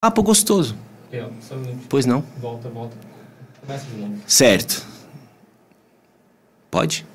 Papo gostoso. Só um minuto. Pois não? Volta, volta. Começa de novo. Certo. Pode?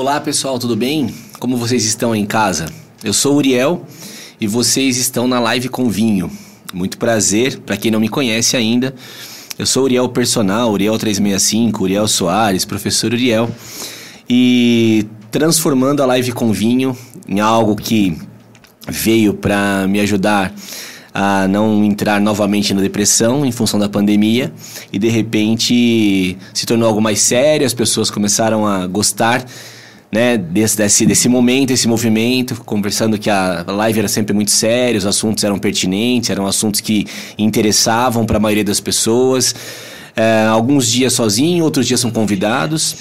Olá pessoal, tudo bem? Como vocês estão em casa? Eu sou Uriel e vocês estão na live com vinho. Muito prazer, para quem não me conhece ainda, eu sou Uriel Personal, Uriel 365, Uriel Soares, professor Uriel, e transformando a live com vinho em algo que veio para me ajudar a não entrar novamente na depressão em função da pandemia e de repente se tornou algo mais sério, as pessoas começaram a gostar né, desse, desse, desse momento, esse movimento, conversando que a live era sempre muito séria, os assuntos eram pertinentes, eram assuntos que interessavam para a maioria das pessoas. É, alguns dias sozinho, outros dias são convidados.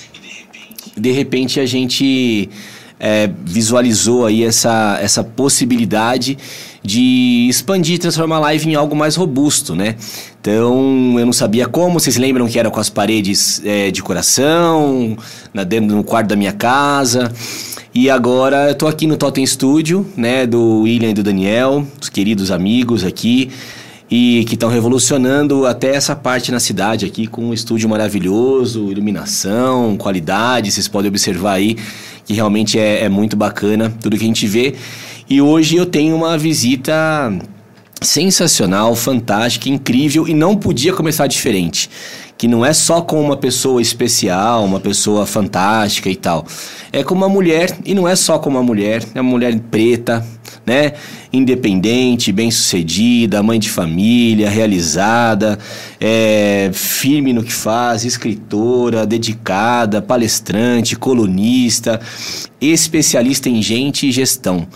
De repente a gente é, visualizou aí essa, essa possibilidade de expandir, transformar a live em algo mais robusto, né? Então, eu não sabia como, vocês lembram que era com as paredes é, de coração, na, dentro no quarto da minha casa. E agora eu tô aqui no Totem Studio, né, do William e do Daniel, os queridos amigos aqui, e que estão revolucionando até essa parte na cidade aqui com um estúdio maravilhoso, iluminação, qualidade, vocês podem observar aí que realmente é, é muito bacana tudo que a gente vê. E hoje eu tenho uma visita sensacional, fantástica, incrível e não podia começar diferente. Que não é só com uma pessoa especial, uma pessoa fantástica e tal. É com uma mulher, e não é só com uma mulher, é uma mulher preta, né? Independente, bem-sucedida, mãe de família, realizada, é, firme no que faz, escritora, dedicada, palestrante, colunista, especialista em gente e gestão.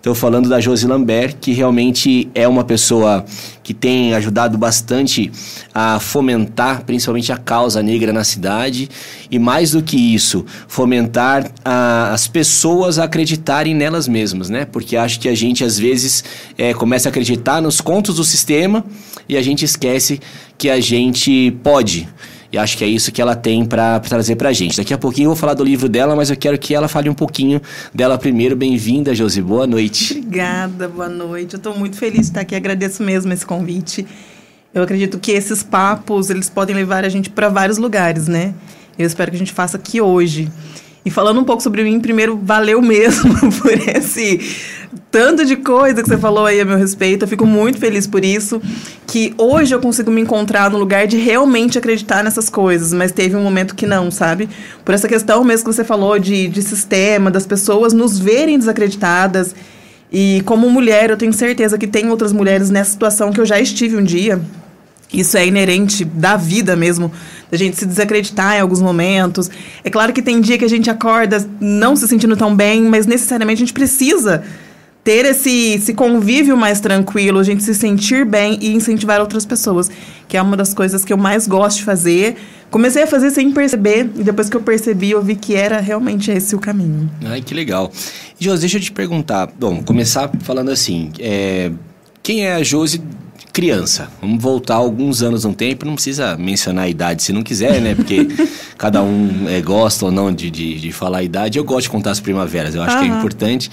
Estou falando da Josi Lambert, que realmente é uma pessoa que tem ajudado bastante a fomentar principalmente a causa negra na cidade e mais do que isso, fomentar a, as pessoas a acreditarem nelas mesmas, né? Porque acho que a gente às vezes é, começa a acreditar nos contos do sistema e a gente esquece que a gente pode. E acho que é isso que ela tem para trazer para gente. Daqui a pouquinho eu vou falar do livro dela, mas eu quero que ela fale um pouquinho dela primeiro. Bem-vinda, Josi. Boa noite. Obrigada, boa noite. Eu estou muito feliz de estar aqui. Agradeço mesmo esse convite. Eu acredito que esses papos, eles podem levar a gente para vários lugares, né? Eu espero que a gente faça aqui hoje. E falando um pouco sobre mim, primeiro, valeu mesmo por esse tanto de coisa que você falou aí a meu respeito. Eu fico muito feliz por isso. Que hoje eu consigo me encontrar no lugar de realmente acreditar nessas coisas. Mas teve um momento que não, sabe? Por essa questão mesmo que você falou de, de sistema, das pessoas nos verem desacreditadas. E como mulher, eu tenho certeza que tem outras mulheres nessa situação que eu já estive um dia. Isso é inerente da vida mesmo, da gente se desacreditar em alguns momentos. É claro que tem dia que a gente acorda não se sentindo tão bem, mas necessariamente a gente precisa ter esse, esse convívio mais tranquilo, a gente se sentir bem e incentivar outras pessoas, que é uma das coisas que eu mais gosto de fazer. Comecei a fazer sem perceber, e depois que eu percebi, eu vi que era realmente esse o caminho. Ai, que legal. Josi, deixa eu te perguntar. Bom, começar falando assim: é, quem é a Josi criança. Vamos voltar alguns anos no tempo, não precisa mencionar a idade se não quiser, né? Porque cada um é, gosta ou não de, de, de, falar a idade. Eu gosto de contar as primaveras, eu acho uhum. que é importante.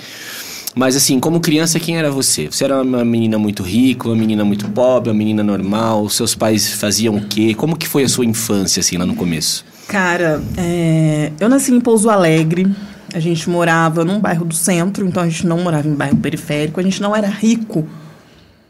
Mas assim, como criança, quem era você? Você era uma menina muito rica, uma menina muito pobre, uma menina normal? Seus pais faziam o quê? Como que foi a sua infância, assim, lá no começo? Cara, é... eu nasci em Pouso Alegre. A gente morava num bairro do centro, então a gente não morava em bairro periférico. A gente não era rico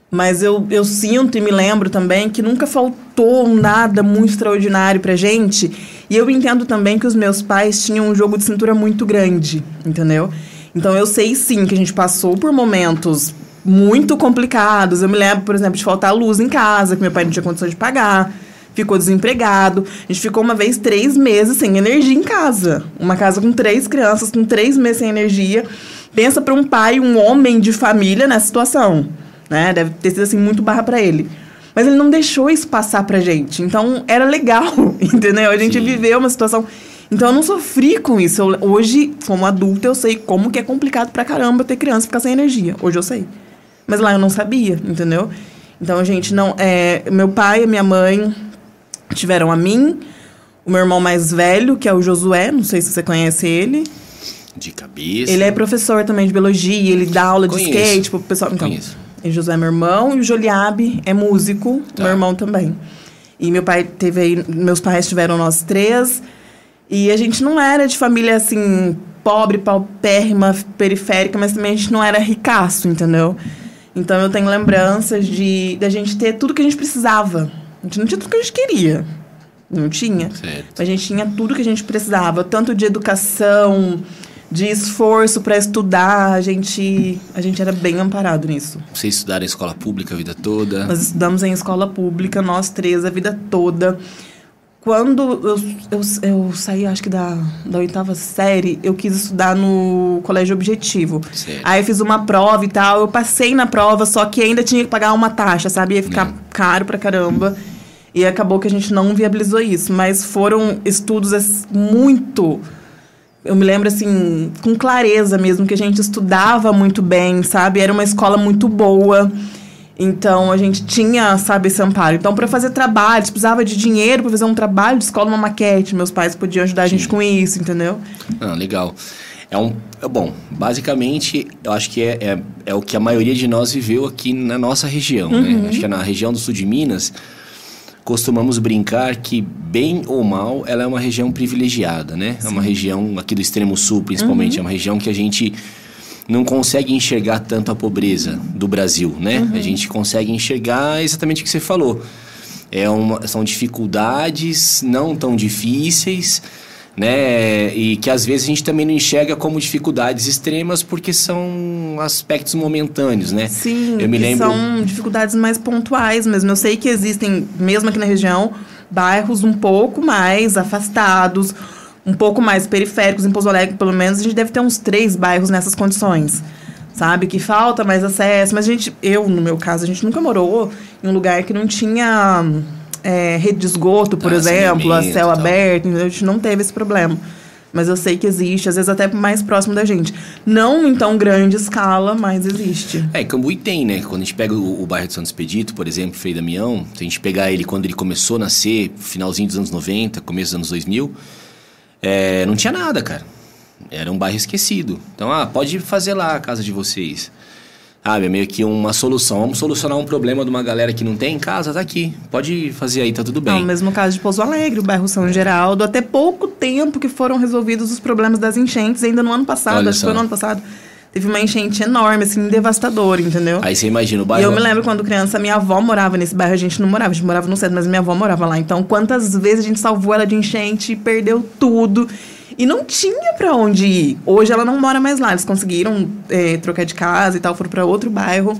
mas eu, eu sinto e me lembro também que nunca faltou nada muito extraordinário pra gente. E eu entendo também que os meus pais tinham um jogo de cintura muito grande, entendeu? Então eu sei sim que a gente passou por momentos muito complicados. Eu me lembro, por exemplo, de faltar luz em casa, que meu pai não tinha condição de pagar. Ficou desempregado. A gente ficou uma vez três meses sem energia em casa. Uma casa com três crianças, com três meses sem energia. Pensa para um pai, um homem de família nessa situação né? Deve ter sido assim muito barra para ele. Mas ele não deixou isso passar pra gente. Então era legal, entendeu? A gente Sim. viveu uma situação. Então eu não sofri com isso. Eu- hoje, como adulta, eu sei como que é complicado pra caramba ter criança ficar sem energia. Hoje eu sei. Mas lá eu não sabia, entendeu? Então, gente, não. É, meu pai e minha mãe tiveram a mim, o meu irmão mais velho, que é o Josué, não sei se você conhece ele. De cabeça. Ele é professor também de biologia, ele dá aula de Conheço. skate pro pessoal. Então, Conheço. e Josué é meu irmão e o Joliabe é músico, Tá. meu irmão também. E meu pai teve aí, meus pais tiveram nós três. E a gente não era de família assim, pobre, paupérrima, periférica, mas também a gente não era ricaço, entendeu? Então eu tenho lembranças de da gente ter tudo que a gente precisava. A gente não tinha tudo que a gente queria. Não tinha. Certo. A gente tinha tudo que a gente precisava, tanto de educação, de esforço para estudar. A gente, a gente era bem amparado nisso. Vocês estudaram em escola pública a vida toda? Nós estudamos em escola pública, nós três, a vida toda. Quando eu, eu, eu saí, acho que da, da oitava série, eu quis estudar no colégio objetivo. Certo. Aí eu fiz uma prova e tal, eu passei na prova, só que ainda tinha que pagar uma taxa, sabe? Ia ficar Hum. caro pra caramba. E acabou que a gente não viabilizou isso. Mas foram estudos muito. Eu me lembro, assim, com clareza mesmo, que a gente estudava muito bem, sabe? Era uma escola muito boa. Então a gente tinha, sabe, esse amparo. Então, para fazer trabalhos, precisava de dinheiro para fazer um trabalho de escola, uma maquete. Meus pais podiam ajudar a gente Sim. com isso, entendeu? Ah, legal. É um. é Bom, basicamente, eu acho que é, é, é o que a maioria de nós viveu aqui na nossa região, Uhum. né? Acho que é na região do sul de Minas, costumamos brincar que, bem ou mal, ela é uma região privilegiada, né? É uma região, aqui do extremo sul, principalmente, Uhum. é uma região que a gente não consegue enxergar tanto a pobreza do Brasil, né? Uhum. A gente consegue enxergar exatamente o que você falou. É uma, são dificuldades não tão difíceis, né? E que às vezes a gente também não enxerga como dificuldades extremas porque são aspectos momentâneos, né? Sim, Eu me lembro. são dificuldades mais pontuais mesmo. Eu sei que existem, mesmo aqui na região, bairros um pouco mais afastados, um pouco mais periféricos. Em Pouso Alegre, pelo menos, a gente deve ter uns três bairros nessas condições. Sabe? Que falta mais acesso. Mas a gente, eu, no meu caso, a gente nunca morou em um lugar que não tinha é, rede de esgoto, por Ah, exemplo, a céu e tal. aberto. A gente não teve esse problema. Mas eu sei que existe, às vezes até mais próximo da gente. Não em tão grande escala, mas existe. É, Cambuí tem, né? Quando a gente pega o, o bairro de Santos Expedito, por exemplo, Frei Damião, se a gente pegar ele quando ele começou a nascer, finalzinho dos anos 90, começo dos anos 2000, é, não tinha nada, cara. Era um bairro esquecido. Então, ah, pode fazer lá a casa de vocês. Sabe, é meio que uma solução. Vamos solucionar um problema de uma galera que não tem em casa, tá aqui. Pode fazer aí, tá tudo bem. o mesmo caso de Pouso Alegre, o bairro São Geraldo. Até pouco tempo que foram resolvidos os problemas das enchentes, ainda no ano passado, Olha acho que foi no ano passado. Teve uma enchente enorme, assim, devastadora, entendeu? Aí você imagina o E bairro. eu me lembro quando criança, minha avó morava nesse bairro, a gente não morava, a gente morava no centro, mas minha avó morava lá. Então, quantas vezes a gente salvou ela de enchente e perdeu tudo. E não tinha pra onde ir. Hoje ela não mora mais lá. Eles conseguiram eh, trocar de casa e tal, foram pra outro bairro.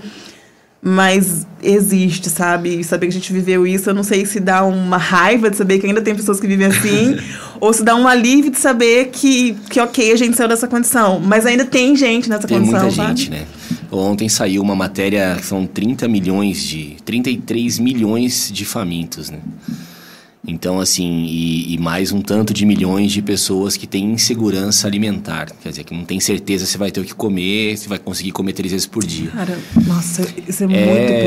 Mas existe, sabe? E saber que a gente viveu isso, eu não sei se dá uma raiva de saber que ainda tem pessoas que vivem assim, ou se dá um alívio de saber que, que ok, a gente saiu dessa condição. Mas ainda tem gente nessa Tem condição, muita sabe? gente, né? Ontem saiu uma matéria que são 30 milhões de. 33 milhões de famintos, né? Então, assim, e, e mais um tanto de milhões de pessoas que têm insegurança alimentar. Quer dizer, que não tem certeza se vai ter o que comer, se vai conseguir comer três vezes por dia. Cara, nossa, isso é, muito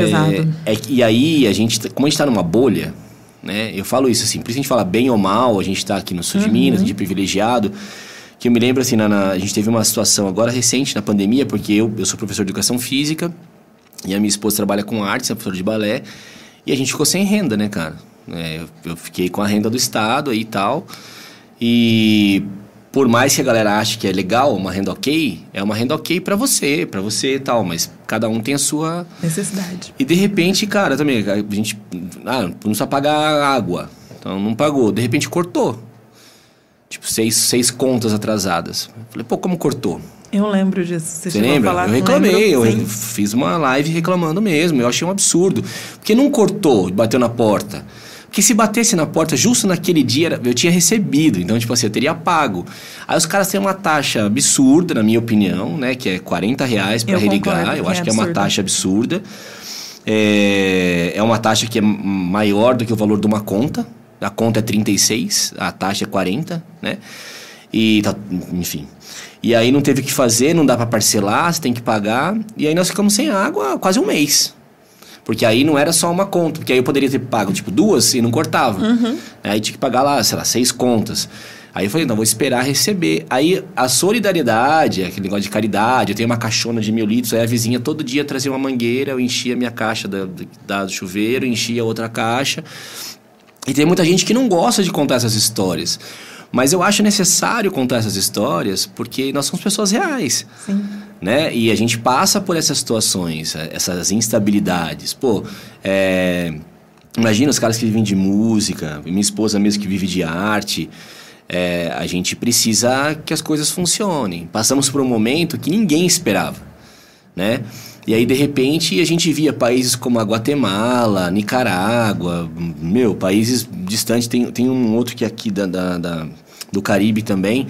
pesado. É, e aí, a gente, tá- como a gente tá numa bolha, né? Eu falo isso assim, por isso a gente fala bem ou mal, a gente tá aqui no sul de Minas, a gente é privilegiado. Que eu me lembro assim, na, na- a gente teve uma situação agora recente na pandemia, porque eu, eu sou professor de educação física e a minha esposa trabalha com artes, é professora de balé, e a gente ficou sem renda, né, cara? É, eu, fiquei com a renda do Estado aí e tal. E por mais que a galera ache que é legal, uma renda ok, é uma renda ok pra você, pra você e tal, mas cada um tem a sua Necessidade. e de repente, cara, também, a gente. Ah, não precisa pagar água. Então não pagou. De repente cortou. Tipo, seis, seis contas atrasadas. Falei, pô, como cortou? Eu lembro disso. Você, Você lembra? eu reclamei, eu fiz uma live reclamando mesmo. Eu achei um absurdo. Porque não cortou e bateu na porta. Porque se batesse na porta justo naquele dia, eu tinha recebido. Então, tipo assim, eu teria pago. Aí os caras têm uma taxa absurda, na minha opinião, né? Que é 40 reais para religar. concordo Eu que acho é que é uma taxa absurda. É, é uma taxa que é maior do que o valor de uma conta. A conta é 36, a taxa é 40, né? E tá, enfim. E aí não teve o que fazer, não dá para parcelar, você tem que pagar. E aí nós ficamos sem água quase um mês. Porque aí não era só uma conta, porque aí eu poderia ter pago, tipo, duas e não cortava. Uhum. Aí tinha que pagar lá, sei lá, seis contas. Aí eu falei, não, vou esperar receber. Aí a solidariedade, aquele negócio de caridade, eu tenho uma caixona de mil litros, aí a vizinha todo dia trazia uma mangueira, eu enchia a minha caixa da, da, do chuveiro, enchia outra caixa. E tem muita gente que não gosta de contar essas histórias. Mas eu acho necessário contar essas histórias porque nós somos pessoas reais. Sim. Né? E a gente passa por essas situações, essas instabilidades. Pô, é... imagina os caras que vivem de música, minha esposa mesmo que vive de arte. É, a gente precisa que as coisas funcionem. Passamos por um momento que ninguém esperava, né? E aí, de repente, a gente via países como a Guatemala, Nicarágua, meu, países distantes. Tem, tem um outro que é aqui da, da, da do Caribe também,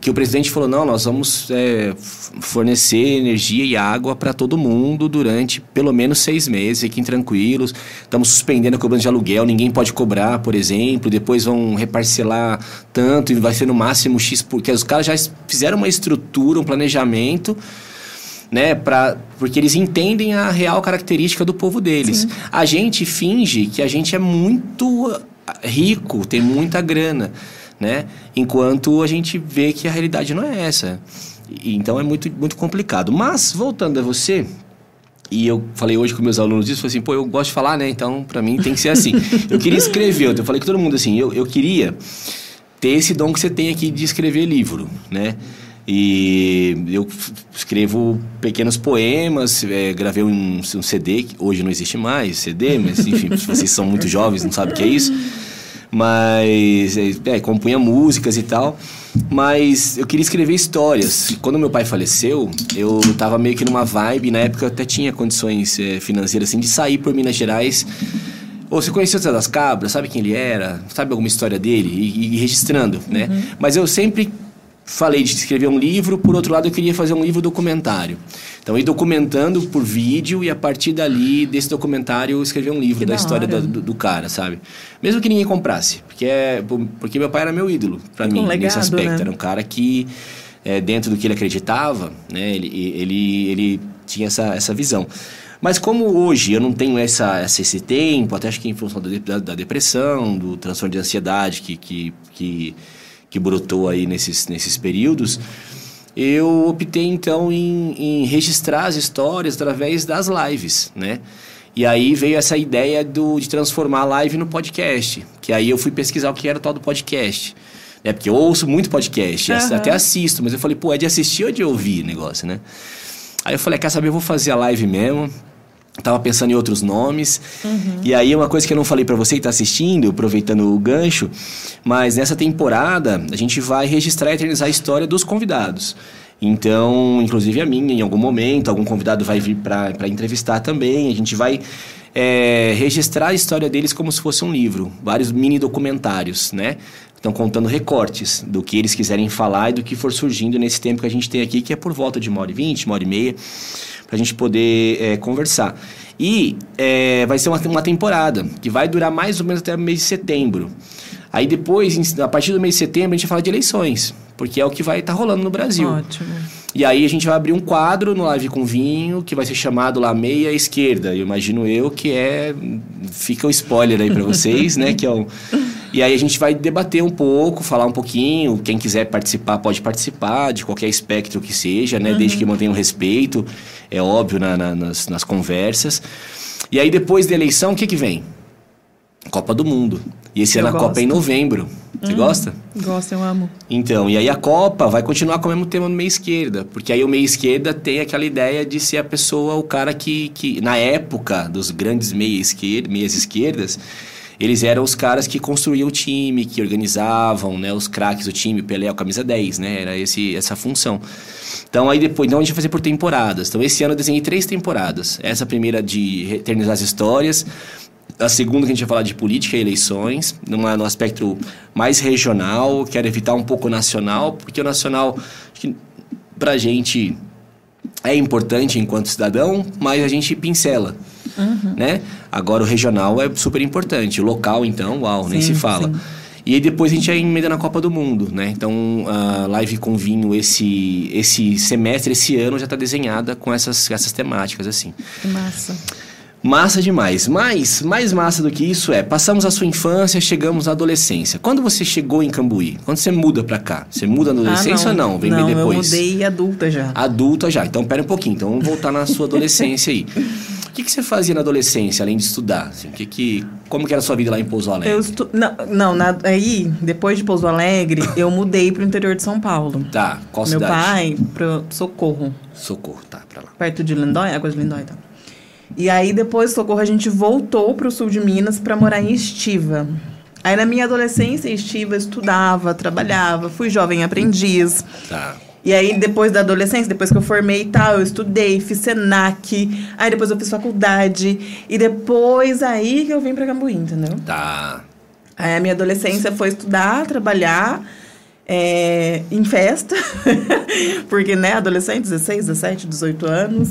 que o presidente falou: não, nós vamos é, fornecer energia e água para todo mundo durante pelo menos seis meses, fiquem tranquilos. Estamos suspendendo a cobrança de aluguel, ninguém pode cobrar, por exemplo. Depois vão reparcelar tanto e vai ser no máximo X, porque os caras já fizeram uma estrutura, um planejamento né? Pra, porque eles entendem a real característica do povo deles. Sim. A gente finge que a gente é muito rico, tem muita grana, né? Enquanto a gente vê que a realidade não é essa. Então é muito, muito complicado. Mas, voltando a você, e eu falei hoje com meus alunos isso, falei assim, pô, eu gosto de falar, né? Então, para mim tem que ser assim. eu queria escrever, eu falei com todo mundo assim, eu, eu queria ter esse dom que você tem aqui de escrever livro, né? E eu escrevo pequenos poemas, é, gravei um, um, CD, que hoje não existe mais CD, mas enfim, vocês são muito jovens, não sabem o que é isso. Mas, é, é, compunha músicas e tal. Mas eu queria escrever histórias. Quando meu pai faleceu, eu tava meio que numa vibe, na época eu até tinha condições é, financeiras assim, de sair por Minas Gerais. Ou você conheceu o Zé das Cabras, sabe quem ele era, sabe alguma história dele, e, e registrando, né? Uhum. Mas eu sempre falei de escrever um livro, por outro lado eu queria fazer um livro documentário. Então, ir documentando por vídeo e a partir dali, desse documentário, escrever um livro que da, da história do, do, cara, sabe? Mesmo que ninguém comprasse, porque, é, porque meu pai era meu ídolo, para mim, um legado, nesse aspecto. Né? Era um cara que, é, dentro do que ele acreditava, né, ele, ele, ele tinha essa, essa visão. Mas como hoje eu não tenho essa, esse tempo, até acho que em função da, da depressão, do transtorno de ansiedade que, que, que que brotou aí nesses, nesses períodos, eu optei então em, em registrar as histórias através das lives, né? E aí veio essa ideia do, de transformar a live no podcast. Que aí eu fui pesquisar o que era o tal do podcast. Né? Porque eu ouço muito podcast, uhum. até assisto, mas eu falei, pô, é de assistir ou de ouvir o negócio, né? Aí eu falei, quer saber, eu vou fazer a live mesmo. Tava pensando em outros nomes. Uhum. E aí, uma coisa que eu não falei para você que tá assistindo, aproveitando o gancho, mas nessa temporada a gente vai registrar e eternizar a história dos convidados. Então, inclusive a minha, em algum momento, algum convidado vai vir para entrevistar também. A gente vai é, registrar a história deles como se fosse um livro, vários mini documentários, né? Estão contando recortes do que eles quiserem falar e do que for surgindo nesse tempo que a gente tem aqui, que é por volta de uma hora e vinte, uma hora e meia para a gente poder é, conversar. E é, vai ser uma, uma temporada que vai durar mais ou menos até o mês de setembro. Aí depois, a partir do mês de setembro, a gente vai falar de eleições, porque é o que vai estar tá rolando no Brasil. Ótimo. E aí a gente vai abrir um quadro no Live com Vinho, que vai ser chamado lá Meia Esquerda. Eu imagino eu que é. Fica o um spoiler aí para vocês, né? Que é um... E aí a gente vai debater um pouco, falar um pouquinho. Quem quiser participar, pode participar, de qualquer espectro que seja, né? Uhum. Desde que mantenha o respeito, é óbvio, na, na, nas, nas conversas. E aí depois da eleição, o que, que vem? Copa do Mundo. E esse eu ano a Copa é em novembro. Você hum, gosta? Gosto, eu amo. Então, e aí a Copa vai continuar com o mesmo tema no meia esquerda. Porque aí o meia esquerda tem aquela ideia de ser a pessoa, o cara que, que na época dos grandes meia esquerda, meias esquerdas, eles eram os caras que construíam o time, que organizavam, né, os craques do time, Pelé, o camisa 10, né? Era esse, essa função. Então aí depois, então a gente fazer por temporadas. Então esse ano eu desenhei três temporadas. Essa primeira de eternizar as histórias, a segunda que a gente vai falar de política e eleições, numa, no aspecto mais regional, quero evitar um pouco nacional, porque o nacional, acho pra gente é importante enquanto cidadão, mas a gente pincela. Né? Agora o regional é super importante. O local, então, uau, nem Sim, se fala. sim. E aí depois a gente já emenda na Copa do Mundo, né? Então a live com vinho esse, esse semestre, esse ano já está desenhada com essas, essas temáticas, assim. Que massa. Massa demais. Mas, mais massa do que isso é, passamos a sua infância, chegamos à adolescência. Quando você chegou em Cambuí? Quando você muda pra cá? Você muda na adolescência ah, ou não? Vem não, bem depois? eu mudei adulta já. Adulta já. Então, pera um pouquinho. Então, vamos voltar na sua adolescência aí. O que, que você fazia na adolescência, além de estudar? Assim, que que, como que era a sua vida lá em Pouso Alegre? Eu estu... Não, não na- aí, depois de Pouso Alegre, eu mudei pro interior de São Paulo. Tá, qual Meu cidade? pai, pro Socorro, Socorro, tá, pra lá. perto de Lindóia, Águas de Lindóia. Tá. E aí, depois de Socorro, a gente voltou pro sul de Minas pra morar em Estiva. Aí, na minha adolescência, Estiva, estudava, trabalhava, fui jovem aprendiz. Tá. E aí, depois da adolescência, depois que eu formei e tal, eu estudei, fiz SENAC, aí depois eu fiz faculdade, e depois aí que eu vim pra Cambuí, entendeu? Tá. Aí a minha adolescência foi estudar, trabalhar é, em festa, porque, né, adolescente, 16, 17, 18 anos.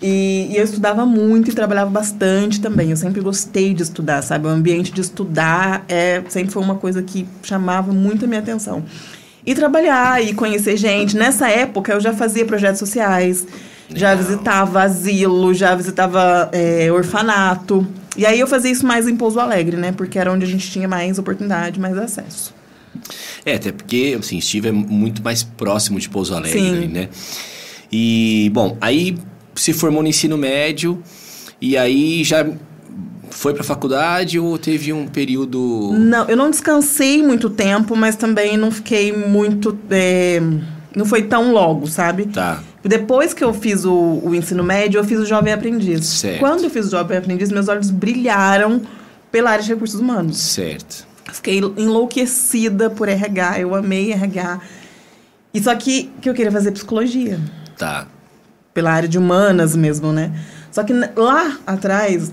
E, e eu estudava muito e trabalhava bastante também. Eu sempre gostei de estudar, sabe? O ambiente de estudar é, sempre foi uma coisa que chamava muito a minha atenção. E trabalhar e conhecer gente. Nessa época, eu já fazia projetos sociais, já Legal. visitava asilo, já visitava é, orfanato. E aí eu fazia isso mais em Pouso Alegre, né? Porque era onde a gente tinha mais oportunidade, mais acesso. É, até porque, assim, Estiva é muito mais próximo de Pouso Alegre, Sim. né? E, bom, aí se formou no ensino médio e aí já foi pra faculdade ou teve um período... Não, eu não descansei muito tempo, mas também não fiquei muito. é, não foi tão logo, sabe? Tá, Depois que eu fiz o, o ensino médio, eu fiz o Jovem Aprendiz. Certo. Quando eu fiz o Jovem Aprendiz, meus olhos brilharam pela área de recursos humanos. certo. Fiquei enlouquecida por RH, eu amei RH. E só que, que eu queria fazer psicologia, Tá, pela área de humanas mesmo, né? Só que lá atrás,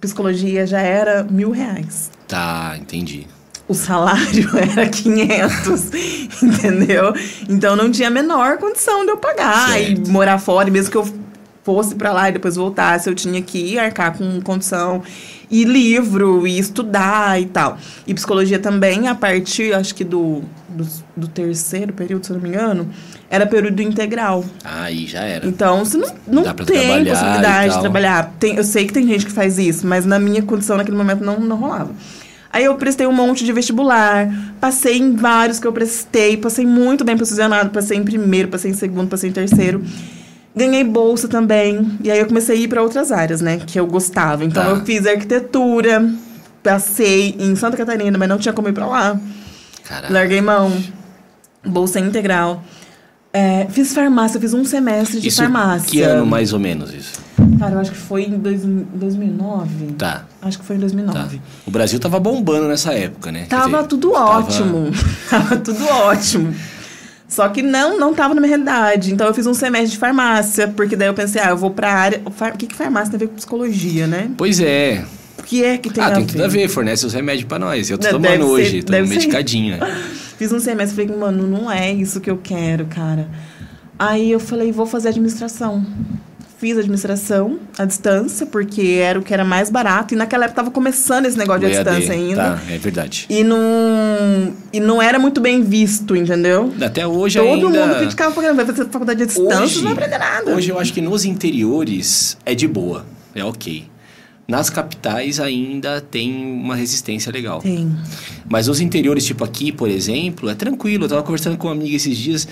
psicologia já era mil reais. tá, entendi. O salário era 500, entendeu? Então não tinha a menor condição de eu pagar Certo. e morar fora, e mesmo que eu fosse pra lá e depois voltasse, eu tinha que arcar com condição e livro e estudar e tal. E psicologia também, a partir, acho que do, do, do terceiro período, se eu não me engano, era período integral. Aí já era. Então, você não, não tem possibilidade de trabalhar. Tem, eu sei que tem gente que faz isso, mas na minha condição, naquele momento, não, não rolava. Aí eu prestei um monte de vestibular, passei em vários que eu prestei, passei muito bem posicionado, passei em primeiro, passei em segundo, passei em terceiro. Ganhei bolsa também, e aí eu comecei a ir para outras áreas, né, que eu gostava. Então Tá. eu fiz arquitetura, passei em Santa Catarina, mas não tinha como ir para lá. Caraca. Larguei mão. Bolsa integral. É, fiz farmácia, fiz um semestre de Isso, farmácia. que ano mais ou menos isso? Cara, eu acho que foi em dois, 2009. Tá, Acho que foi em tá. 2009. O Brasil tava bombando nessa época, né? Tava dizer, tudo tava- ótimo. tava tudo ótimo. Só que não, não tava na minha realidade. Então eu fiz um semestre de farmácia, porque daí eu pensei, ah, eu vou pra área. O que, que farmácia tem a ver com psicologia, né? Pois é. Que é que tem ah, a tem ver? tudo a ver, fornece os remédios pra nós. Eu tô Deve tomando ser- hoje, tô ser. medicadinho, né? Fiz um semestre, falei, mano, não é isso que eu quero, cara. Aí eu falei, vou fazer administração. Fiz administração à distância, porque era o que era mais barato. E naquela época tava começando esse negócio de O EAD, distância ainda. Tá, é verdade. E não, e não era muito bem visto, entendeu? Até hoje Todo ainda... mundo criticava porque vai fazer faculdade à distância, Hoje, não vai aprender nada. hoje eu acho que nos interiores é de boa, é ok. Nas capitais ainda tem uma resistência legal. Tem. Mas os interiores, tipo aqui, por exemplo, é tranquilo. Eu tava conversando com um amigo esses dias.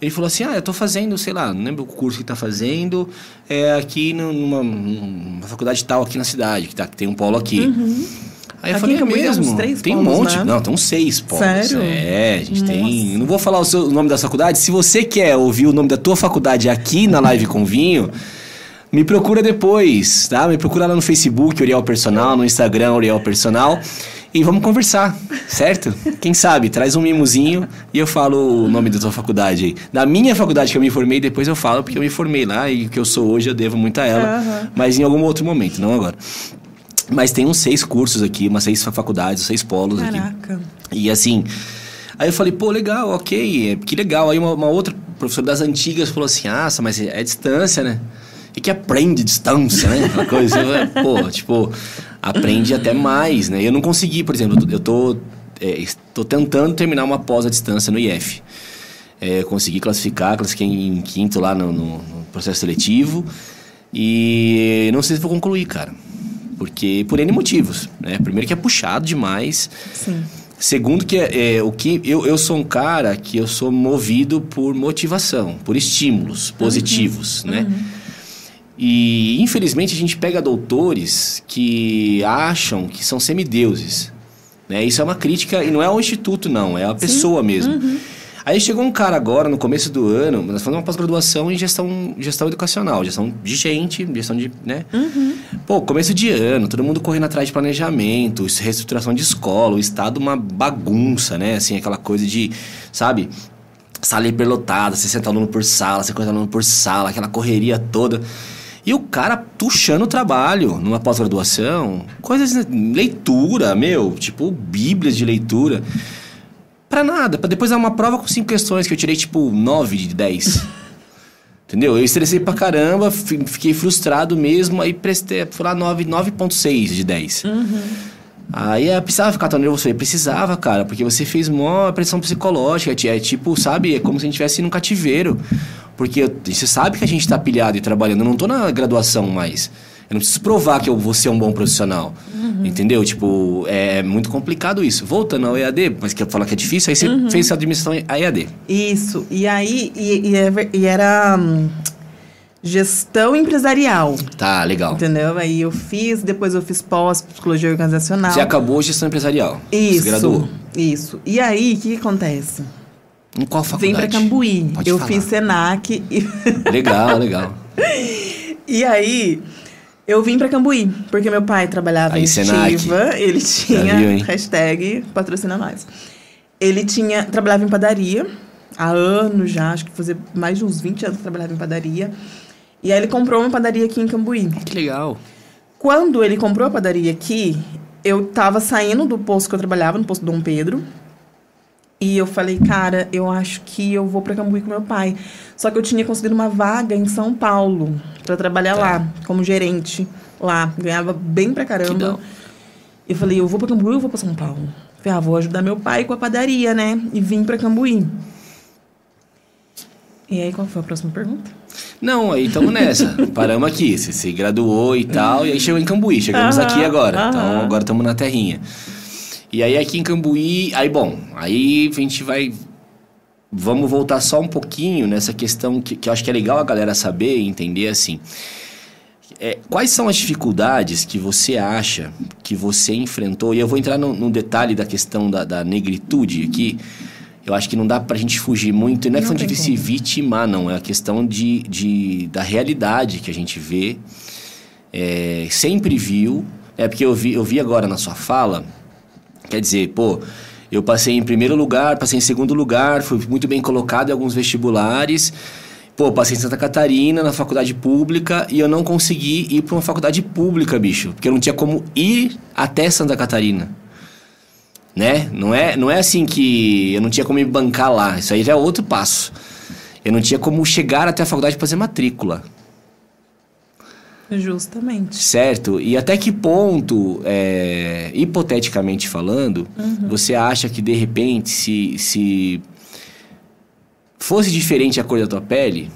Ele falou assim: Ah, eu tô fazendo, sei lá, não lembro o curso que tá fazendo, é aqui numa, numa faculdade tal aqui na cidade, que, tá, que tem um polo aqui. Aí eu Uhum. Aqui falei, é tem mesmo? tem um polos, monte. né? Não, tem uns seis polos. Sério? É, a gente tem. Não vou falar o, seu, o nome da faculdade. Se você quer ouvir o nome da tua faculdade aqui na Live com Vinho, me procura depois, tá? Me procura lá no Facebook, Uriel Personal, no Instagram, Uriel Personal. E vamos conversar, certo? Quem sabe, traz um mimozinho e eu falo o nome da tua faculdade aí. Da minha faculdade que eu me formei, depois eu falo, porque eu me formei lá e o que eu sou hoje eu devo muito a ela. Aham. Mas em algum outro momento, não agora. Mas tem uns seis cursos aqui, umas seis faculdades, seis polos aqui. Caraca. E assim, aí eu falei, pô, legal, ok, que legal. Aí uma, uma outra professora das antigas falou assim, ah, mas é, é distância, né? E que aprende distância, né? Uma coisa, assim, pô, tipo, aprende até mais, né? Eu não consegui, por exemplo, eu tô, é, tô tentando terminar uma pós à distância no IF. É, consegui classificar, classifiquei em quinto lá no, no, no processo seletivo e não sei se vou concluir, cara. Porque por N motivos, né? Primeiro que é puxado demais. Sim. Segundo que é, é, o que eu, eu sou um cara que eu sou movido por motivação, por estímulos positivos, Uhum. né? E infelizmente a gente pega doutores que acham que são semideuses, né? Isso é uma crítica e não é ao instituto não, é a pessoa mesmo. Uhum. Aí chegou um cara agora no começo do ano, nós fazemos uma pós-graduação em gestão, gestão educacional, gestão de gente, gestão de, né? Pô, começo de ano, todo mundo correndo atrás de planejamento, reestruturação de escola, o estado uma bagunça, né? Assim, aquela coisa de, sabe? Sala hiperlotada, 60 alunos por sala, 50 alunos por sala, aquela correria toda. E o cara tuxando o trabalho numa pós-graduação, coisas, leitura, meu, tipo, bíblias de leitura. Pra nada, pra depois dar uma prova com cinco questões que eu tirei, tipo, 9 de 10. Entendeu? Eu estressei pra caramba, fi- fiquei frustrado mesmo, aí prestei, fui lá 9 9.6 de 10. Aí eu precisava ficar tão nervoso. Eu precisava, cara, porque você fez mó pressão psicológica. É tipo, sabe, é como se a gente estivesse num cativeiro. Porque eu- você sabe que a gente tá pilhado e trabalhando. Eu não tô na graduação mais. Eu não preciso provar que eu vou ser um bom profissional. Entendeu? Tipo, é muito complicado isso. Voltando ao EAD, mas quer falar que é difícil, aí você fez a administração a EAD. Isso. E aí, e, e é era hum, gestão empresarial. Tá, legal. Entendeu? Aí eu fiz, depois eu fiz pós psicologia organizacional. Você acabou a gestão empresarial. Isso. Você graduou. Isso. E aí, o que, que acontece? Em qual faculdade? pra Cambuí. Pode eu falar. fiz Senac. E, Legal, legal. e aí, eu vim pra Cambuí. Porque meu pai trabalhava Aí, em. Estiva. Ele tinha. viu, hashtag patrocina nós. Ele tinha. Trabalhava em padaria. Há anos já. Acho que fazia mais de uns 20 anos que trabalhava em padaria. E aí ele comprou uma padaria aqui em Cambuí. Que legal. Quando ele comprou a padaria aqui, eu tava saindo do posto que eu trabalhava, no posto Dom Pedro. E eu falei, cara, eu acho que eu vou pra Cambuí com meu pai. Só que eu tinha conseguido uma vaga em São Paulo pra trabalhar Tá. lá, como gerente lá. Ganhava bem pra caramba. Eu falei, eu vou pra Cambuí ou vou pra São Paulo? Falei, ah, vou ajudar meu pai com a padaria, né? E vim pra Cambuí. E aí, qual foi a próxima pergunta? Não, aí estamos nessa. Paramos aqui. Você se graduou e tal, e aí chegou em Cambuí. Chegamos Aham, aqui agora. aham. Então agora estamos na terrinha. E aí aqui em Cambuí, aí bom, aí a gente vai. Vamos voltar só um pouquinho nessa questão que, que eu acho que é legal a galera saber e entender assim. É, quais são as dificuldades que você acha que você enfrentou? E eu vou entrar no, no detalhe da questão da, da negritude aqui. Eu acho que não dá pra gente fugir muito. E não é questão de se vitimar, não. É a questão de, de, da realidade que a gente vê. é, sempre viu. É porque eu vi, eu vi agora na sua fala. Quer dizer, pô, eu passei em primeiro lugar, passei em segundo lugar, fui muito bem colocado em alguns vestibulares. Pô, passei em Santa Catarina, na faculdade pública, e eu não consegui ir para uma faculdade pública, bicho. Porque eu não tinha como ir até Santa Catarina. Né? Não é, não é assim que eu não tinha como me bancar lá. Isso aí já é outro passo. Eu não tinha como chegar até a faculdade para fazer matrícula. Justamente. Certo? E até que ponto, é, hipoteticamente falando, você acha que de repente, se, se fosse diferente a cor da tua pele,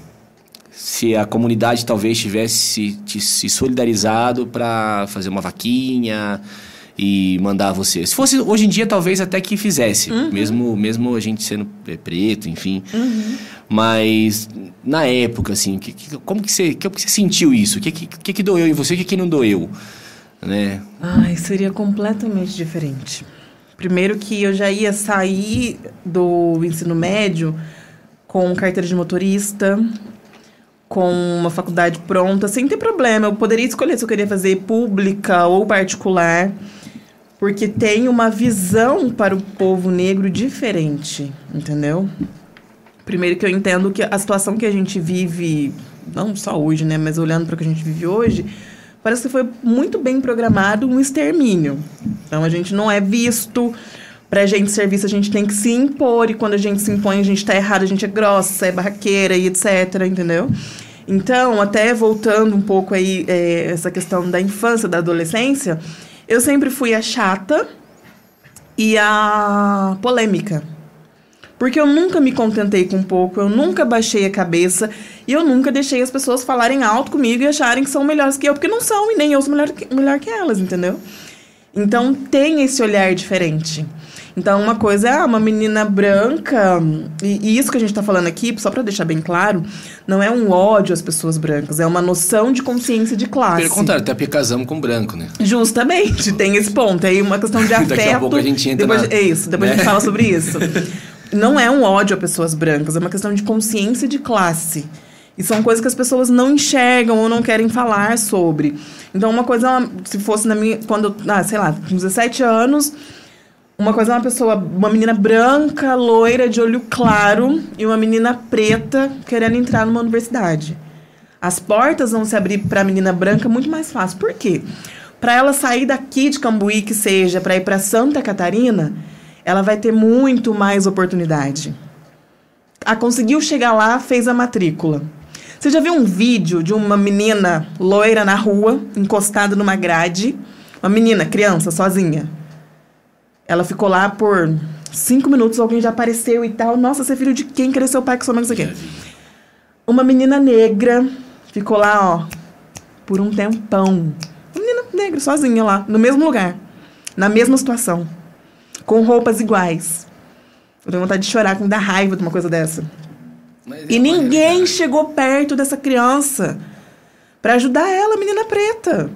se a comunidade talvez tivesse se, se solidarizado para fazer uma vaquinha e mandar você. Se fosse hoje em dia, talvez até que fizesse, mesmo, mesmo a gente sendo é, preto, enfim. Mas na época, assim, que, que- como que você, como que você sentiu isso? O que, que, que, que doeu em você? O que, que não doeu? Né? Ai, seria completamente diferente. Primeiro que eu já ia sair do ensino médio com carteira de motorista, com uma faculdade pronta, sem ter problema. Eu poderia escolher se eu queria fazer pública ou particular, porque tem uma visão para o povo negro diferente, entendeu? Primeiro que eu entendo que a situação que a gente vive, não só hoje, né, mas olhando para o que a gente vive hoje, parece que foi muito bem programado um extermínio. Então a gente não é visto, pra gente ser visto a gente tem que se impor, e quando a gente se impõe a gente tá errado, a gente é grossa, é barraqueira e etc, entendeu? Então, até voltando um pouco aí, é, essa questão da infância, da adolescência, eu sempre fui a chata e a polêmica. Porque eu nunca me contentei com pouco, eu nunca baixei a cabeça e eu nunca deixei as pessoas falarem alto comigo e acharem que são melhores que eu, porque não são e nem eu sou melhor que, melhor que elas, entendeu? Então tem esse olhar diferente. Então, uma coisa é ah, uma menina branca, e, e isso que a gente está falando aqui, só para deixar bem claro, não é um ódio às pessoas brancas, é uma noção de consciência de classe. Pelo contrário, até porque casamos com branco, né? Justamente, tem esse ponto. Aí uma questão de afeto. Daqui a pouco a gente entra depois, na- É isso, depois a né? gente fala sobre isso. Não é um ódio a pessoas brancas, é uma questão de consciência de classe. E são coisas que as pessoas não enxergam ou não querem falar sobre. Então, uma coisa, se fosse na minha. Quando, ah, sei lá, com 17 anos, uma coisa é uma pessoa, uma menina branca, loira, de olho claro, e uma menina preta querendo entrar numa universidade. As portas vão se abrir para a menina branca muito mais fácil. Por quê? Para ela sair daqui de Cambuí, que seja, para ir para Santa Catarina, ela vai ter muito mais oportunidade. A conseguiu chegar lá, fez a matrícula. Você já viu um vídeo de uma menina loira na rua, encostada numa grade? Uma menina, criança, sozinha. Ela ficou lá por cinco minutos, alguém já apareceu e tal. Nossa, você é filho de quem? Cadê seu pai que sua mãe? Não sei. Uma menina negra ficou lá, ó, por um tempão. Uma menina negra, sozinha lá, no mesmo lugar, na mesma situação, com roupas iguais. Eu tenho vontade de chorar, com dar raiva de uma coisa dessa. Mas é E uma ninguém realidade. chegou perto dessa criança para ajudar ela, menina preta.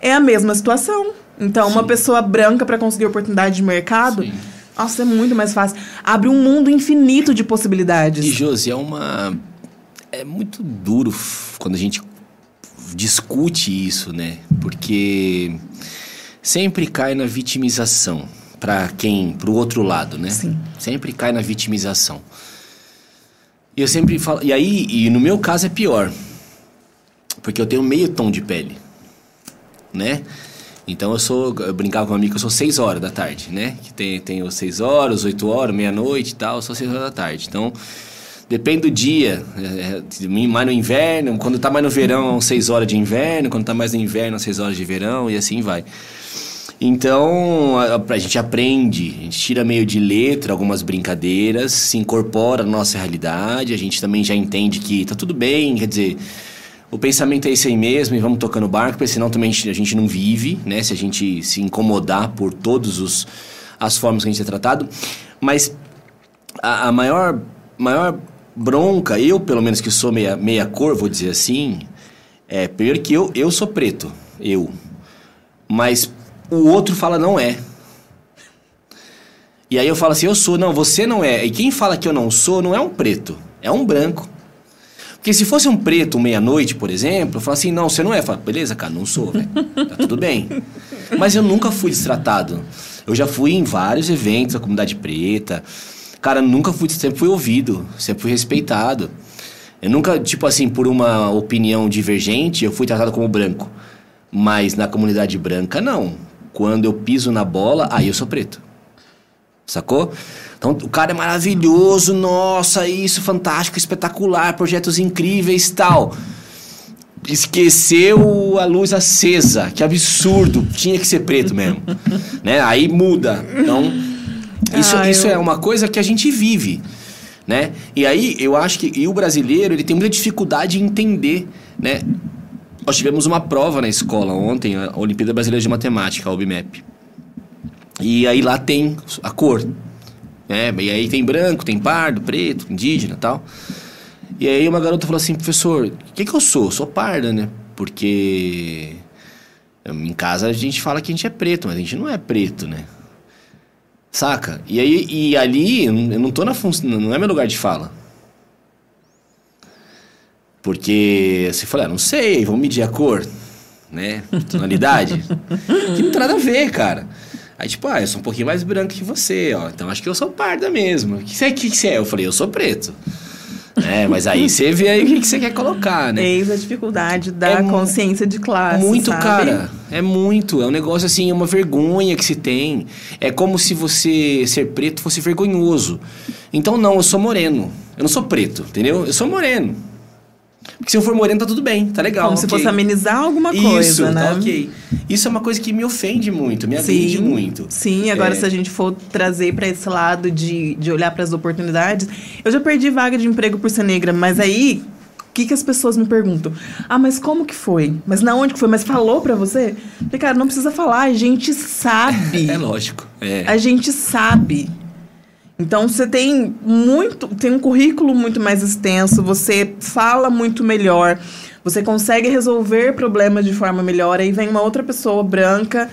É a mesma situação. Então, uma Sim. pessoa branca para conseguir oportunidade de mercado, Sim. nossa, é muito mais fácil. Abre um mundo infinito de possibilidades. E, Josi, é uma. É muito duro quando a gente discute isso, né? Porque sempre cai na vitimização para quem, pro outro lado, né? Sim. Sempre cai na vitimização. E eu sempre falo, e aí, e no meu caso é pior. Porque eu tenho meio tom de pele, né? Então eu sou, eu brincava com um amigo que eu sou 6 horas da tarde, né? Que tem, tem os 6 horas, 8 horas, meia-noite e tal, eu sou 6 horas da tarde. Então, depende do dia, é, é, mais no inverno, quando tá mais no verão, 6 horas de inverno, quando tá mais no inverno, 6 horas de verão, e assim vai. Então, a, a gente aprende, a gente tira meio de letra algumas brincadeiras, se incorpora na nossa realidade, a gente também já entende que tá tudo bem, quer dizer, o pensamento é esse aí mesmo e vamos tocando o barco, porque senão também a gente, a gente não vive, né? Se a gente se incomodar por todas os, as formas que a gente é tratado. Mas a, a maior, maior bronca, eu pelo menos que sou meia, meia cor, vou dizer assim, é primeiro que eu, eu sou preto, eu. Mas o outro fala não é. E aí eu falo assim, eu sou, não, você não é. E quem fala que eu não sou não é um preto, é um branco. Porque se fosse um preto meia-noite, por exemplo, eu falo assim, não, você não é. Eu falo, beleza, cara, não sou, velho. Tá tudo bem. Mas eu nunca fui destratado. Eu já fui em vários eventos da comunidade preta. Cara, nunca fui, sempre fui ouvido, sempre fui respeitado. Eu nunca, tipo assim, por uma opinião divergente, eu fui tratado como branco. Mas na comunidade branca, não. Quando eu piso na bola, aí eu sou preto. Sacou? Então o cara é maravilhoso, nossa, isso, fantástico, espetacular, projetos incríveis tal. Esqueceu a luz acesa, que absurdo, tinha que ser preto mesmo. né? Aí muda. Então, isso, Ah, isso eu- é uma coisa que a gente vive. Né? E aí eu acho que e o brasileiro ele tem muita dificuldade em entender, né? Nós tivemos uma prova na escola ontem, a Olimpíada Brasileira de Matemática, a OBMEP. E aí lá tem a cor. Né? E aí tem branco, tem pardo, preto, indígena tal. E aí uma garota falou assim, professor, o que, que eu sou? Eu sou parda, né? Porque em casa a gente fala que a gente é preto, mas a gente não é preto, né? Saca? E aí e ali eu não tô na função, não é meu lugar de fala. Porque você fala, ah, não sei, vamos medir a cor, né? Tonalidade. que não tem nada a ver, cara. Aí, tipo, ah, eu sou um pouquinho mais branco que você, ó. Então acho que eu sou parda mesmo. O que você, que que você é? Eu falei, eu sou preto. É, mas aí você vê aí o que, que você quer colocar, né? Eis a dificuldade da É consciência de classe. Muito, sabe? cara. É muito. É um negócio assim, é uma vergonha que se tem. É como se você ser preto fosse vergonhoso. Então, não, eu sou moreno. Eu não sou preto, entendeu? Eu sou moreno. Porque se eu for moreno, tá tudo bem, tá legal. Como se ok. fosse amenizar alguma Isso, coisa, né? tá ok. Isso é uma coisa que me ofende muito, me agride muito. Sim, agora É. se a gente for trazer para esse lado de, de olhar para as oportunidades, eu já perdi vaga de emprego por ser negra, mas aí o que, que as pessoas me perguntam? Ah, mas como que foi? Mas na onde que foi? Mas falou para você? Falei, cara, não precisa falar, a gente sabe. É lógico. É. A gente sabe. Então você tem muito, tem um currículo muito mais extenso, você fala muito melhor, você consegue resolver problemas de forma melhor, aí vem uma outra pessoa branca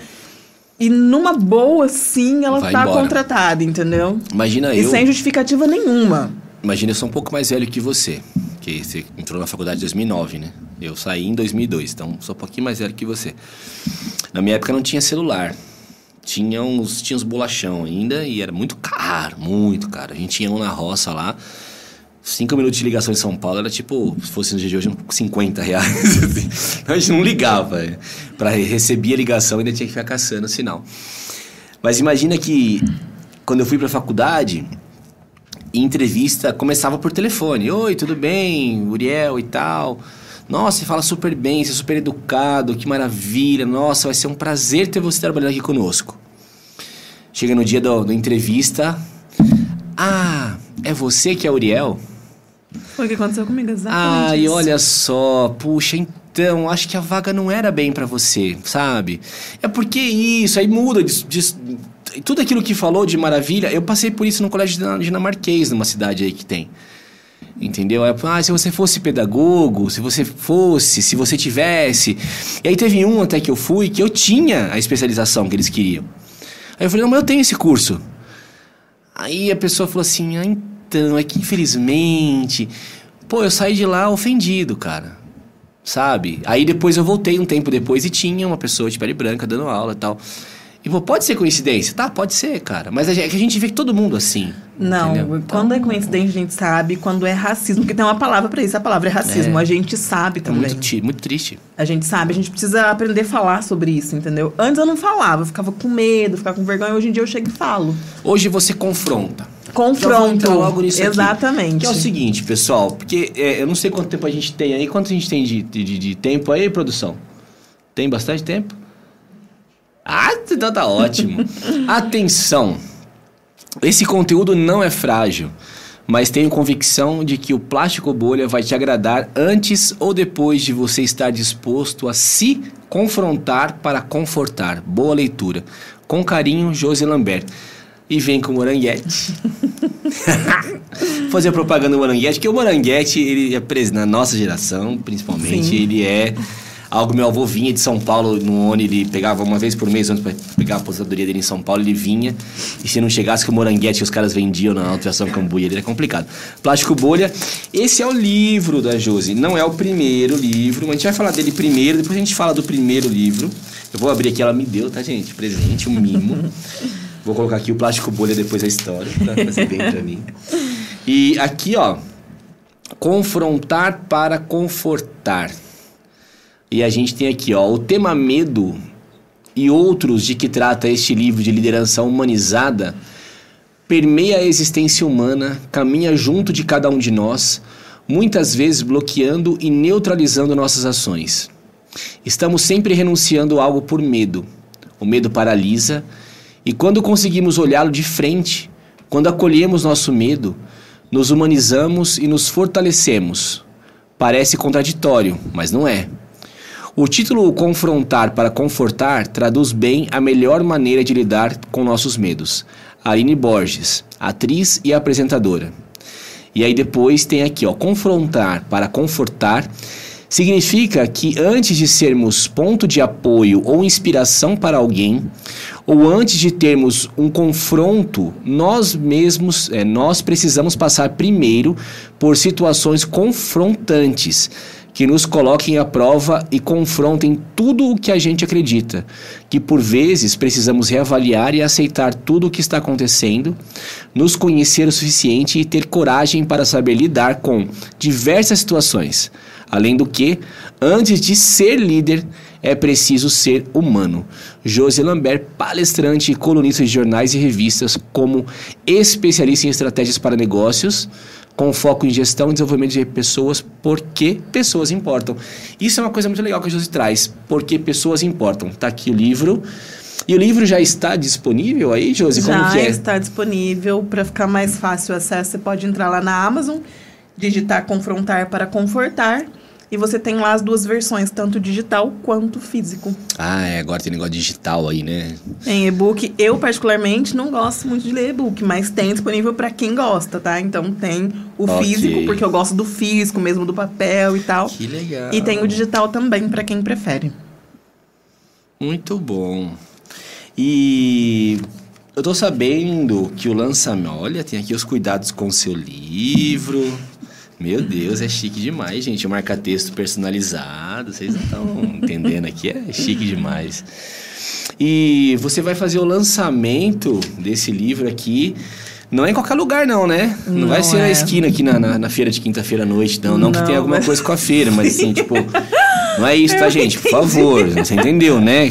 e numa boa sim ela Vai tá embora. contratada, entendeu? Imagina E eu. sem justificativa nenhuma. Imagina eu sou um pouco mais velho que você. Que você entrou na faculdade em 2009, né? Eu saí em 2002, então sou um pouquinho mais velho que você. Na minha época não tinha celular. Tinha uns, tinha uns bolachão ainda e era muito caro, muito caro. A gente ia um na roça lá. Cinco minutos de ligação em São Paulo era tipo, se fosse no dia de hoje, uns 50 reais. assim. Então a gente não ligava. é. Pra receber a ligação ainda tinha que ficar caçando o sinal. Mas imagina que quando eu fui pra faculdade, entrevista começava por telefone. Oi, tudo bem? Uriel e tal. Nossa, você fala super bem, você é super educado, que maravilha. Nossa, vai ser um prazer ter você trabalhando aqui conosco. Chega no dia da entrevista. Ah, é você que é Uriel? Foi o que aconteceu comigo, exatamente. Ai, isso. olha só, puxa, então, acho que a vaga não era bem pra você, sabe? É porque isso, aí muda, de, de- tudo aquilo que falou de maravilha, eu passei por isso no colégio dina- dinamarquês, numa cidade aí que tem. Entendeu? É, Ah, se você fosse pedagogo, se você fosse, se você tivesse. E aí teve um até que eu fui que eu tinha a especialização que eles queriam. Aí eu falei, não, mas eu tenho esse curso. Aí a pessoa falou assim: ah, então, é que infelizmente. Pô, eu saí de lá ofendido, cara. Sabe? Aí depois eu voltei um tempo depois e tinha uma pessoa de pele branca dando aula e tal. E pode ser coincidência? Tá, pode ser, cara. Mas é que a gente vê todo mundo assim. Não, entendeu? quando é coincidência, a gente sabe. Quando é racismo, porque tem uma palavra pra isso, a palavra é racismo. É. A gente sabe É também. muito, ti- muito triste. A gente sabe, a gente precisa aprender a falar sobre isso, entendeu? Antes eu não falava, eu ficava com medo, ficava com vergonha. Hoje em dia eu chego e falo. Hoje você confronta. Confronto. logo nisso aqui. Exatamente. Que é o seguinte, pessoal, porque é, eu não sei quanto tempo a gente tem aí. Quanto a gente tem de, de, de tempo aí, produção? Tem bastante tempo? Ah, então tá ótimo. Atenção! Esse conteúdo não é frágil, mas tenho convicção de que o plástico bolha vai te agradar antes ou depois de você estar disposto a se confrontar para confortar. Boa leitura. Com carinho, José Lambert. E vem com o Moranguete. Fazer propaganda do Moranguete, porque o Moranguete, ele é pres- na nossa geração, principalmente, Sim. ele é algo meu avô vinha de São Paulo no ONI, ele pegava uma vez por mês antes para pegar a aposentadoria dele em São Paulo, ele vinha. E se não chegasse com o Moranguete que os caras vendiam na Alteração Cambuí, ele era complicado. Plástico Bolha, esse é o livro da Josi, não é o primeiro livro, mas a gente vai falar dele primeiro, depois a gente fala do primeiro livro. Eu vou abrir aqui, ela me deu, tá, gente? Presente, um mimo. Vou colocar aqui o plástico bolha depois da história, pra fazer bem pra mim. E aqui, ó, confrontar para confortar. E a gente tem aqui, ó, o tema medo e outros de que trata este livro de liderança humanizada permeia a existência humana, caminha junto de cada um de nós, muitas vezes bloqueando e neutralizando nossas ações. Estamos sempre renunciando a algo por medo. O medo paralisa, e quando conseguimos olhá-lo de frente, quando acolhemos nosso medo, nos humanizamos e nos fortalecemos. Parece contraditório, mas não é. O título Confrontar para Confortar traduz bem a melhor maneira de lidar com nossos medos. Aline Borges, atriz e apresentadora. E aí depois tem aqui, ó, confrontar para confortar significa que antes de sermos ponto de apoio ou inspiração para alguém, ou antes de termos um confronto, nós mesmos, é, nós precisamos passar primeiro por situações confrontantes que nos coloquem à prova e confrontem tudo o que a gente acredita, que por vezes precisamos reavaliar e aceitar tudo o que está acontecendo, nos conhecer o suficiente e ter coragem para saber lidar com diversas situações. Além do que, antes de ser líder, é preciso ser humano. José Lambert, palestrante e colunista de jornais e revistas, como especialista em estratégias para negócios, com foco em gestão e desenvolvimento de pessoas, porque pessoas importam. Isso é uma coisa muito legal que a Josi traz, porque pessoas importam. Tá aqui o livro. E o livro já está disponível aí, Josi? Como Já que é? está disponível. Para ficar mais fácil o acesso, você pode entrar lá na Amazon, digitar confrontar para confortar. E você tem lá as duas versões, tanto digital quanto físico. Ah, é, agora tem negócio digital aí, né? Em e-book, eu particularmente não gosto muito de ler e-book, mas tem disponível para quem gosta, tá? Então tem o Ok. físico, porque eu gosto do físico mesmo, do papel e tal. Que legal. E tem o digital também para quem prefere. Muito bom. E eu tô sabendo que o lançamento. Olha, tem aqui os cuidados com o seu livro. Meu Deus, é chique demais, gente. O marca-texto personalizado. Vocês não estão entendendo aqui. É chique demais. E você vai fazer o lançamento desse livro aqui. Não é em qualquer lugar, não, né? Não, Não vai ser na é. esquina aqui na, na, na feira de quinta-feira à noite, não. Não, que Não. tenha alguma coisa com a feira, mas assim, tipo. Não é isso, tá, gente? Por favor. Você entendeu, né?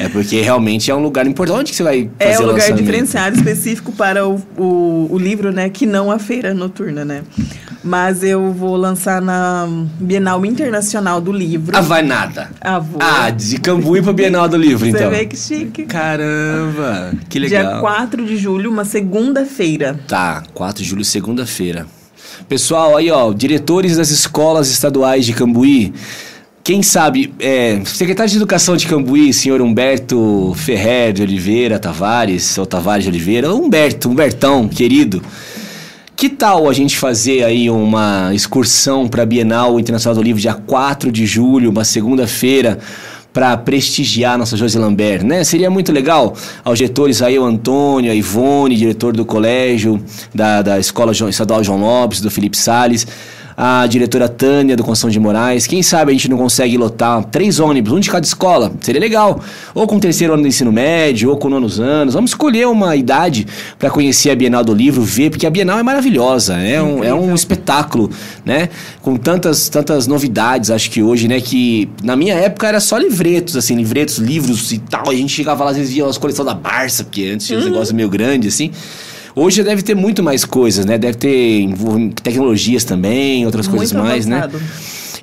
É porque realmente é um lugar importante. Onde que você vai fazer É um lugar diferenciado específico para o, o, o livro, né? Que não a feira noturna, né? Mas eu vou lançar na Bienal Internacional do Livro. Ah, vai nada. Ah, vou. Ah, de Cambuí pra Bienal do Livro, Você então. vê que chique. Caramba, que Dia legal. 4 de julho, uma segunda-feira. Tá, 4 de julho, segunda-feira. Pessoal, aí ó, diretores das escolas estaduais de Cambuí. Quem sabe, é, secretário de Educação de Cambuí, senhor Humberto Ferrer de Oliveira Tavares, ou Tavares de Oliveira, Humberto, Humbertão, querido. Que tal a gente fazer aí uma excursão para a Bienal Internacional do Livro dia 4 de julho, uma segunda-feira, para prestigiar nossa Josi Lambert, né? Seria muito legal. Aos diretores aí, o Antônio, a Ivone, diretor do colégio, da, da Escola Estadual João Lopes, do Felipe Salles, a diretora Tânia, do Constituição de Moraes. Quem sabe a gente não consegue lotar três ônibus, um de cada escola. Seria legal. Ou com o terceiro ano do ensino médio, ou com nonos anos. Vamos escolher uma idade para conhecer a Bienal do Livro, ver, porque a Bienal é maravilhosa. É um, é um espetáculo, né? Com tantas, tantas novidades, acho que hoje, né? Que na minha época era só livretos, assim, livretos, livros e tal. A gente chegava lá, às vezes via as coleções da Barça, porque antes tinha uns negócios meio grandes, assim. Hoje deve ter muito mais coisas, né? Deve ter tecnologias também, outras coisas Muito mais, né?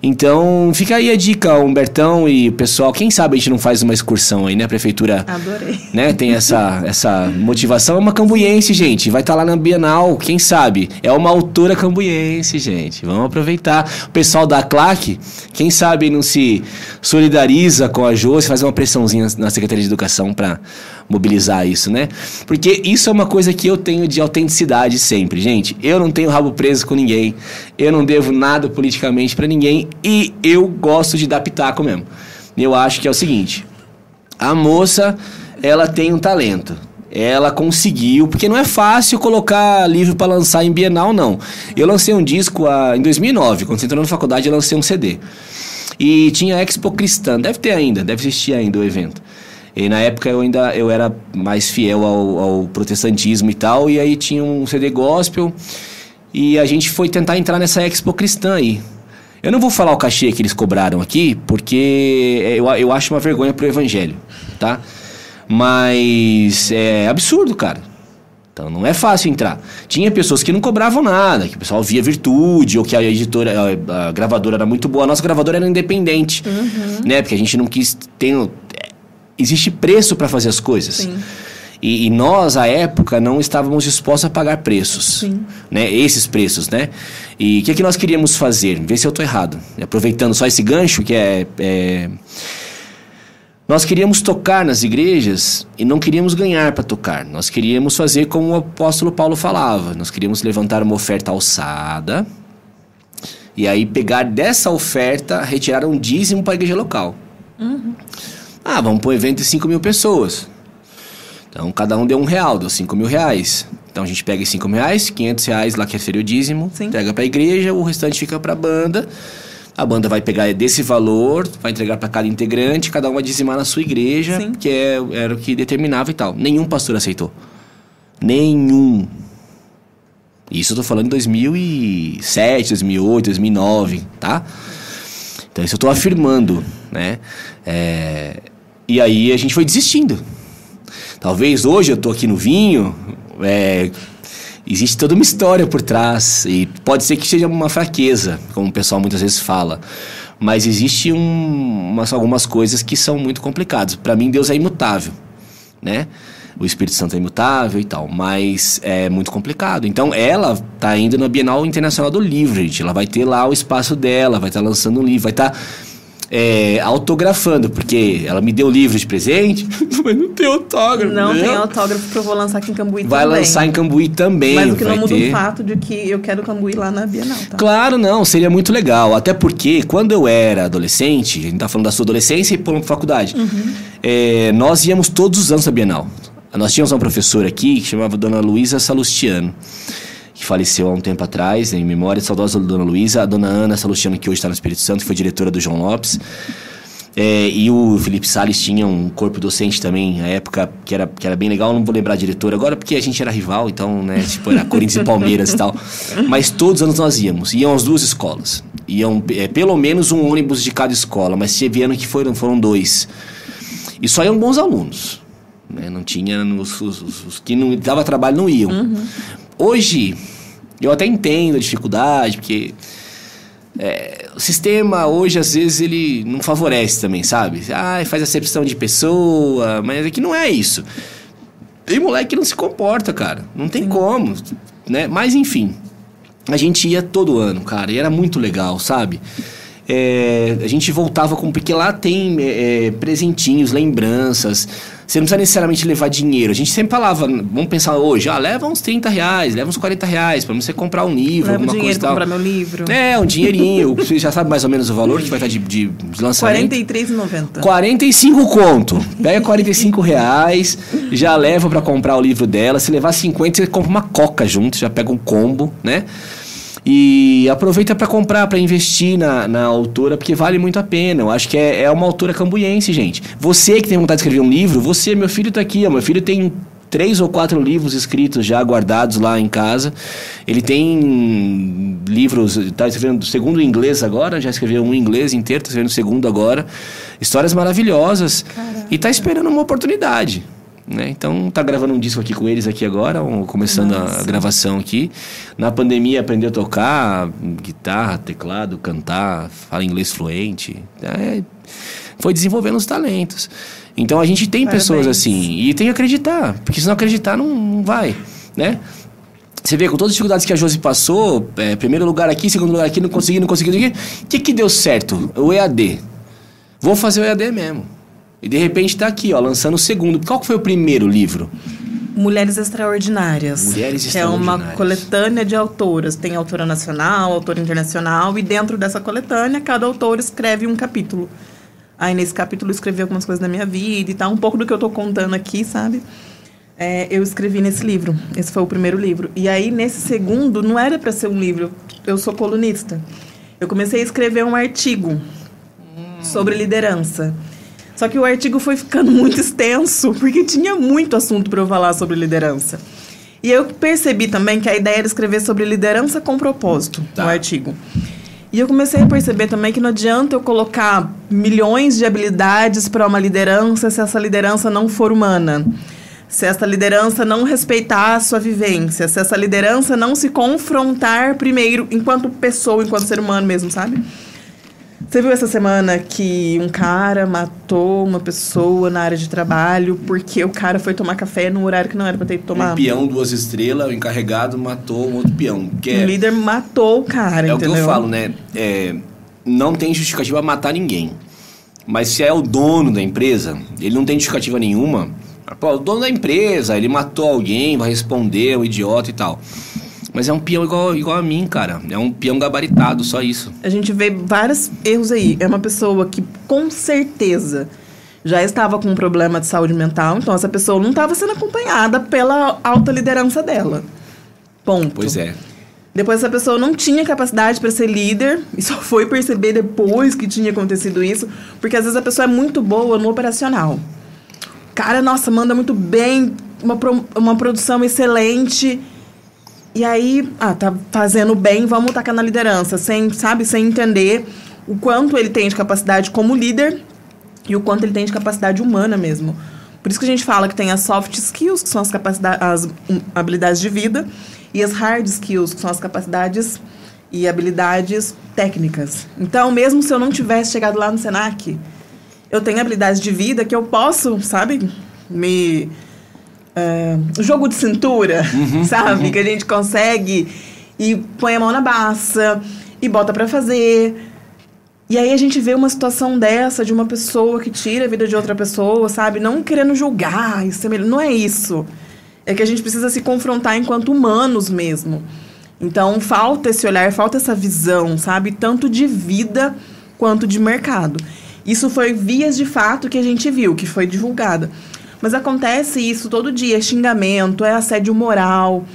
Então, fica aí a dica, Humbertão e pessoal. Quem sabe a gente não faz uma excursão aí, né? A prefeitura Adorei. né, tem essa, essa motivação. É uma cambuiense, gente. Vai estar lá na Bienal, quem sabe? É uma autora cambuiense, gente. Vamos aproveitar. O pessoal da CLAC, quem sabe não se solidariza com a Josi, faz uma pressãozinha na Secretaria de Educação para mobilizar isso, né? Porque isso é uma coisa que eu tenho de autenticidade sempre, gente. Eu não tenho rabo preso com ninguém. Eu não devo nada politicamente para ninguém e eu gosto de dar pitaco mesmo. Eu acho que é o seguinte, a moça, ela tem um talento. Ela conseguiu, porque não é fácil colocar livro para lançar em Bienal, não. Eu lancei um disco ah, em 2009, quando você entrou na faculdade, eu lancei um CD. E tinha a Expo Cristã, deve ter ainda, deve existir ainda o evento. E na época eu ainda eu era mais fiel ao, ao protestantismo e tal, e aí tinha um CD gospel, e a gente foi tentar entrar nessa Expo Cristã aí. Eu não vou falar o cachê que eles cobraram aqui, porque eu, eu acho uma vergonha pro evangelho, tá? Mas é absurdo, cara. Então não é fácil entrar. Tinha pessoas que não cobravam nada, que o pessoal via virtude, ou que a editora, a, a gravadora era muito boa. A nossa gravadora era independente, né? Porque a gente não quis ter. é, Existe preço para fazer as coisas. Sim. E, e nós, à época, não estávamos dispostos a pagar preços. Sim. Né? Esses preços, né? E o que, que nós queríamos fazer? Ver se eu estou errado. Aproveitando só esse gancho, que é, é... Nós queríamos tocar nas igrejas e não queríamos ganhar para tocar. Nós queríamos fazer como o apóstolo Paulo falava. Nós queríamos levantar uma oferta alçada e aí pegar dessa oferta, retirar um dízimo para a igreja local. Ah, vamos para um evento de 5 mil pessoas. Então, cada um deu um real, deu 5 mil reais. Então, a gente pega esses 5 mil reais, 500 reais lá que seria o dízimo, Sim. entrega para a igreja, o restante fica para a banda. A banda vai pegar desse valor, vai entregar para cada integrante, cada um vai dizimar na sua igreja, Sim. que é, era o que determinava e tal. Nenhum pastor aceitou. Nenhum. Isso eu tô falando em 2007, 2008, 2009, tá? Então isso eu tô afirmando, né? É, E aí a gente foi desistindo. Talvez hoje eu tô aqui no vinho, é, existe toda uma história por trás. E pode ser que seja uma fraqueza, como o pessoal muitas vezes fala. Mas existe um, umas, algumas coisas que são muito complicadas. Para mim, Deus é imutável, né? O Espírito Santo é imutável e tal, mas é muito complicado. Então, ela tá indo na Bienal Internacional do Livro, gente. Ela vai ter lá o espaço dela, vai estar tá lançando um livro, vai estar... Tá é, autografando, porque ela me deu livro de presente, mas não tem autógrafo. Não tem autógrafo que eu vou lançar aqui em Cambuí Vai também. lançar em Cambuí também. Mas o que não muda ter. o fato de que eu quero Cambuí lá na Bienal, tá? Claro, não, seria muito legal. Até porque quando eu era adolescente, a gente tá falando da sua adolescência e pulando pra faculdade, uhum. é, nós íamos todos os anos na Bienal. Nós tínhamos uma professora aqui que chamava Dona Luísa Salustiano que faleceu há um tempo atrás, em memória, saudosa Dona Luísa, a Dona Ana Salustiano, que hoje está no Espírito Santo, que foi diretora do João Lopes. É, e o Felipe Salles tinha um corpo docente também, na época, que era, que era bem legal, não vou lembrar a diretora agora, porque a gente era rival, então, né, tipo, era Corinthians e Palmeiras e tal. Mas todos os anos nós íamos, iam as duas escolas. Iam é, pelo menos um ônibus de cada escola, mas teve ano que foram, foram dois. E só iam bons alunos. Né? Não tinha, os, os, os, que não dava trabalho não iam. Uhum. Hoje, eu até entendo a dificuldade, porque é, o sistema hoje, às vezes, ele não favorece também, sabe? Ah, faz acepção de pessoa, mas aqui não é isso. Tem moleque que não se comporta, cara. Não tem Sim. como, né? Mas, enfim, a gente ia todo ano, cara, e era muito legal, sabe? É, a gente voltava com... Porque lá tem é, presentinhos, lembranças você não precisa necessariamente levar dinheiro. A gente sempre falava, vamos pensar hoje, ah, leva uns 30 reais, leva uns 40 reais para você comprar um livro, leva alguma um coisa e tal. comprar meu livro. É, um dinheirinho. você já sabe mais ou menos o valor que vai estar de, de, de lançamento. R$43,90. 45 conto. Pega 45 reais, já leva para comprar o livro dela. Se levar 50, você compra uma coca junto, já pega um combo, né? E aproveita para comprar, para investir na, na autora, porque vale muito a pena. Eu acho que é, é uma autora cambuiense, gente. Você que tem vontade de escrever um livro, você, meu filho está aqui, ó, meu filho tem três ou quatro livros escritos já guardados lá em casa. Ele tem livros, está escrevendo segundo em inglês agora, já escreveu um em inglês inteiro, está escrevendo segundo agora. Histórias maravilhosas. Caraca. E está esperando uma oportunidade. Né? Então tá gravando um disco aqui com eles aqui agora, começando Nossa. a gravação aqui. Na pandemia aprendeu a tocar guitarra, teclado, cantar, fala inglês fluente. É, foi desenvolvendo os talentos. Então a gente tem Parabéns. pessoas assim e tem que acreditar, porque se não acreditar não, não vai, né? Você vê, com todas as dificuldades que a Josi passou, é, primeiro lugar aqui, segundo lugar aqui, não consegui, não consegui, o que que deu certo? O EAD. Vou fazer o EAD mesmo. E de repente está aqui, ó, lançando o segundo. Qual que foi o primeiro livro? Mulheres Extraordinárias. Mulheres que Extraordinárias. é uma coletânea de autoras. Tem autora nacional, autora internacional, e dentro dessa coletânea, cada autor escreve um capítulo. Aí nesse capítulo eu escrevi algumas coisas da minha vida e tal, um pouco do que eu estou contando aqui, sabe? É, eu escrevi nesse livro. Esse foi o primeiro livro. E aí, nesse segundo, não era para ser um livro. Eu sou colunista. Eu comecei a escrever um artigo hum. sobre liderança. Só que o artigo foi ficando muito extenso, porque tinha muito assunto para eu falar sobre liderança. E eu percebi também que a ideia era escrever sobre liderança com propósito tá. no artigo. E eu comecei a perceber também que não adianta eu colocar milhões de habilidades para uma liderança se essa liderança não for humana. Se essa liderança não respeitar a sua vivência, se essa liderança não se confrontar primeiro enquanto pessoa, enquanto ser humano mesmo, sabe? Você viu essa semana que um cara matou uma pessoa na área de trabalho porque o cara foi tomar café num horário que não era pra ter que tomar? Um peão, duas estrelas, o encarregado matou um outro peão. Que é, o líder matou o cara, é entendeu? É o que eu falo, né? É, não tem justificativa matar ninguém. Mas se é o dono da empresa, ele não tem justificativa nenhuma. Pô, o dono da empresa, ele matou alguém, vai responder, é um idiota e tal. Mas é um peão igual, igual a mim, cara. É um peão gabaritado, só isso. A gente vê vários erros aí. É uma pessoa que, com certeza, já estava com um problema de saúde mental. Então, essa pessoa não estava sendo acompanhada pela alta liderança dela. Ponto. Pois é. Depois, essa pessoa não tinha capacidade para ser líder. E só foi perceber depois que tinha acontecido isso. Porque, às vezes, a pessoa é muito boa no operacional. Cara, nossa, manda muito bem. Uma, pro, uma produção excelente e aí, ah, tá fazendo bem, vamos tacar na liderança, sem, sabe, sem entender o quanto ele tem de capacidade como líder e o quanto ele tem de capacidade humana mesmo. Por isso que a gente fala que tem as soft skills, que são as, capacidades, as hum, habilidades de vida, e as hard skills, que são as capacidades e habilidades técnicas. Então, mesmo se eu não tivesse chegado lá no Senac, eu tenho habilidades de vida que eu posso, sabe, me. É, jogo de cintura, sabe? Que a gente consegue e põe a mão na baça e bota pra fazer. E aí a gente vê uma situação dessa de uma pessoa que tira a vida de outra pessoa, sabe? Não querendo julgar, isso é melhor. não é isso. É que a gente precisa se confrontar enquanto humanos mesmo. Então falta esse olhar, falta essa visão, sabe? Tanto de vida quanto de mercado. Isso foi vias de fato que a gente viu, que foi divulgada. Mas acontece isso todo dia, é xingamento, é assédio moral.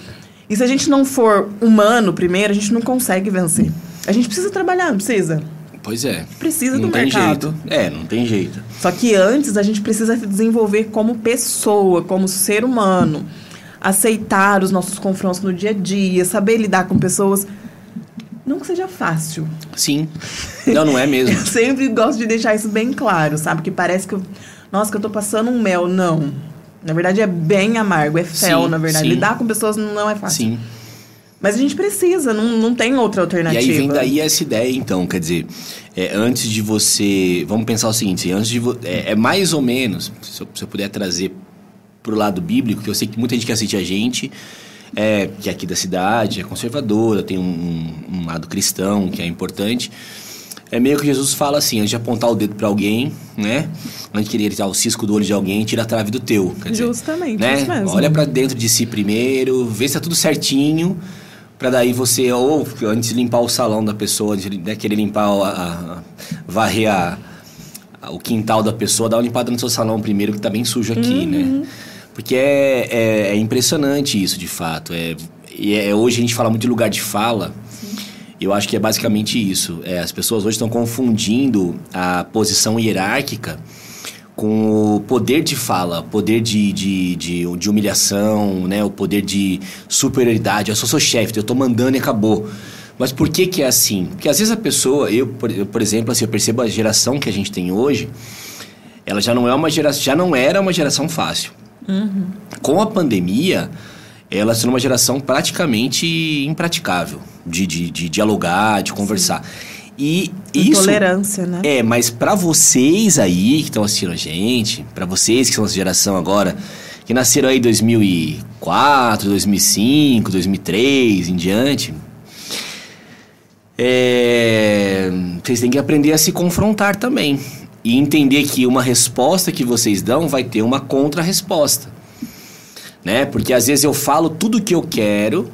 E se a gente não for humano primeiro, a gente não consegue vencer. A gente precisa trabalhar, não precisa? Pois é. Precisa não do tem mercado. jeito. É, não tem jeito. Só que antes a gente precisa se desenvolver como pessoa, como ser humano. Aceitar os nossos confrontos no dia a dia, saber lidar com pessoas. Não que seja fácil. Sim. Não, não é mesmo. Eu sempre gosto de deixar isso bem claro, sabe? Que parece que eu. Nossa, que eu tô passando um mel. Não. Na verdade é bem amargo, é fel, Sim, na verdade. sim. Lidar com pessoas não é fácil. Sim. Mas a gente precisa, não, não tem outra E alternativa. aí vem daí essa ideia, então, quer dizer, é, antes de você. Vamos pensar o seguinte, antes de é, é mais ou menos, se eu, se eu puder trazer pro lado bíblico, que eu sei que muita gente que assiste a gente, é, que é aqui da cidade, é conservadora, tem um, um- um lado cristão que é importante. É meio que Jesus fala assim, antes de apontar o dedo para alguém, né? Antes de querer tirar o cisco do olho de alguém, tira a trave do teu. Quer dizer, Justamente, né? isso mesmo. Olha para dentro de si primeiro, vê se tá tudo certinho, para daí você, ou antes de limpar o salão da pessoa, antes de né, querer limpar, a, a- a- varrer a, o quintal da pessoa, dá uma limpada no seu salão primeiro, que tá bem sujo aqui, né? Porque é, é, é impressionante isso, de fato. É, é- hoje a gente fala muito de lugar de fala. Eu acho que é basicamente isso. É, as pessoas hoje estão confundindo a posição hierárquica com o poder de fala, poder de, de, de, de humilhação, né? o poder de superioridade. Eu sou seu chefe, eu tô mandando e acabou. Mas por que que é assim? Porque às vezes a pessoa, eu, por, eu, por exemplo, assim, eu percebo a geração que a gente tem hoje, ela já não é uma geração, já não era uma geração fácil. Com a pandemia, ela se tornou uma geração praticamente impraticável de, de, de dialogar, de conversar. E isso Intolerância, né? é, mas pra vocês aí que estão assistindo a gente, pra vocês que são essa geração agora, que nasceram aí em 2004, 2005, 2003 em diante, é, vocês têm que aprender a se confrontar também. E entender que uma resposta que vocês dão vai ter uma contra-resposta. Né? Porque às vezes eu falo tudo o que eu quero,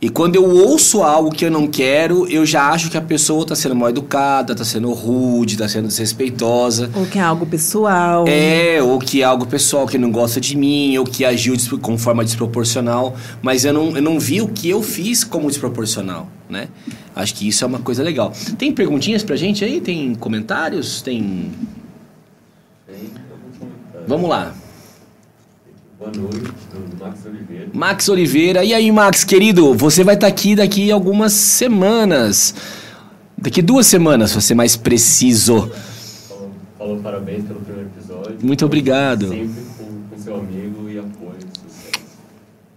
e quando eu ouço algo que eu não quero, eu já acho que a pessoa está sendo mal educada, está sendo rude, está sendo desrespeitosa. Ou que é algo pessoal. É, ou que é algo pessoal que não gosta de mim, ou que agiu com forma desproporcional, mas eu não, eu não vi o que eu fiz como desproporcional, né? Acho que isso é uma coisa legal. Tem perguntinhas pra gente aí? Tem comentários? Tem. Vamos lá. Boa noite, Max Oliveira. Max Oliveira. E aí, Max, querido, você vai estar aqui daqui algumas semanas. Daqui duas semanas, pra ser mais preciso. Falou, falou parabéns pelo primeiro episódio. Muito obrigado. Sempre com, com seu amigo e apoio.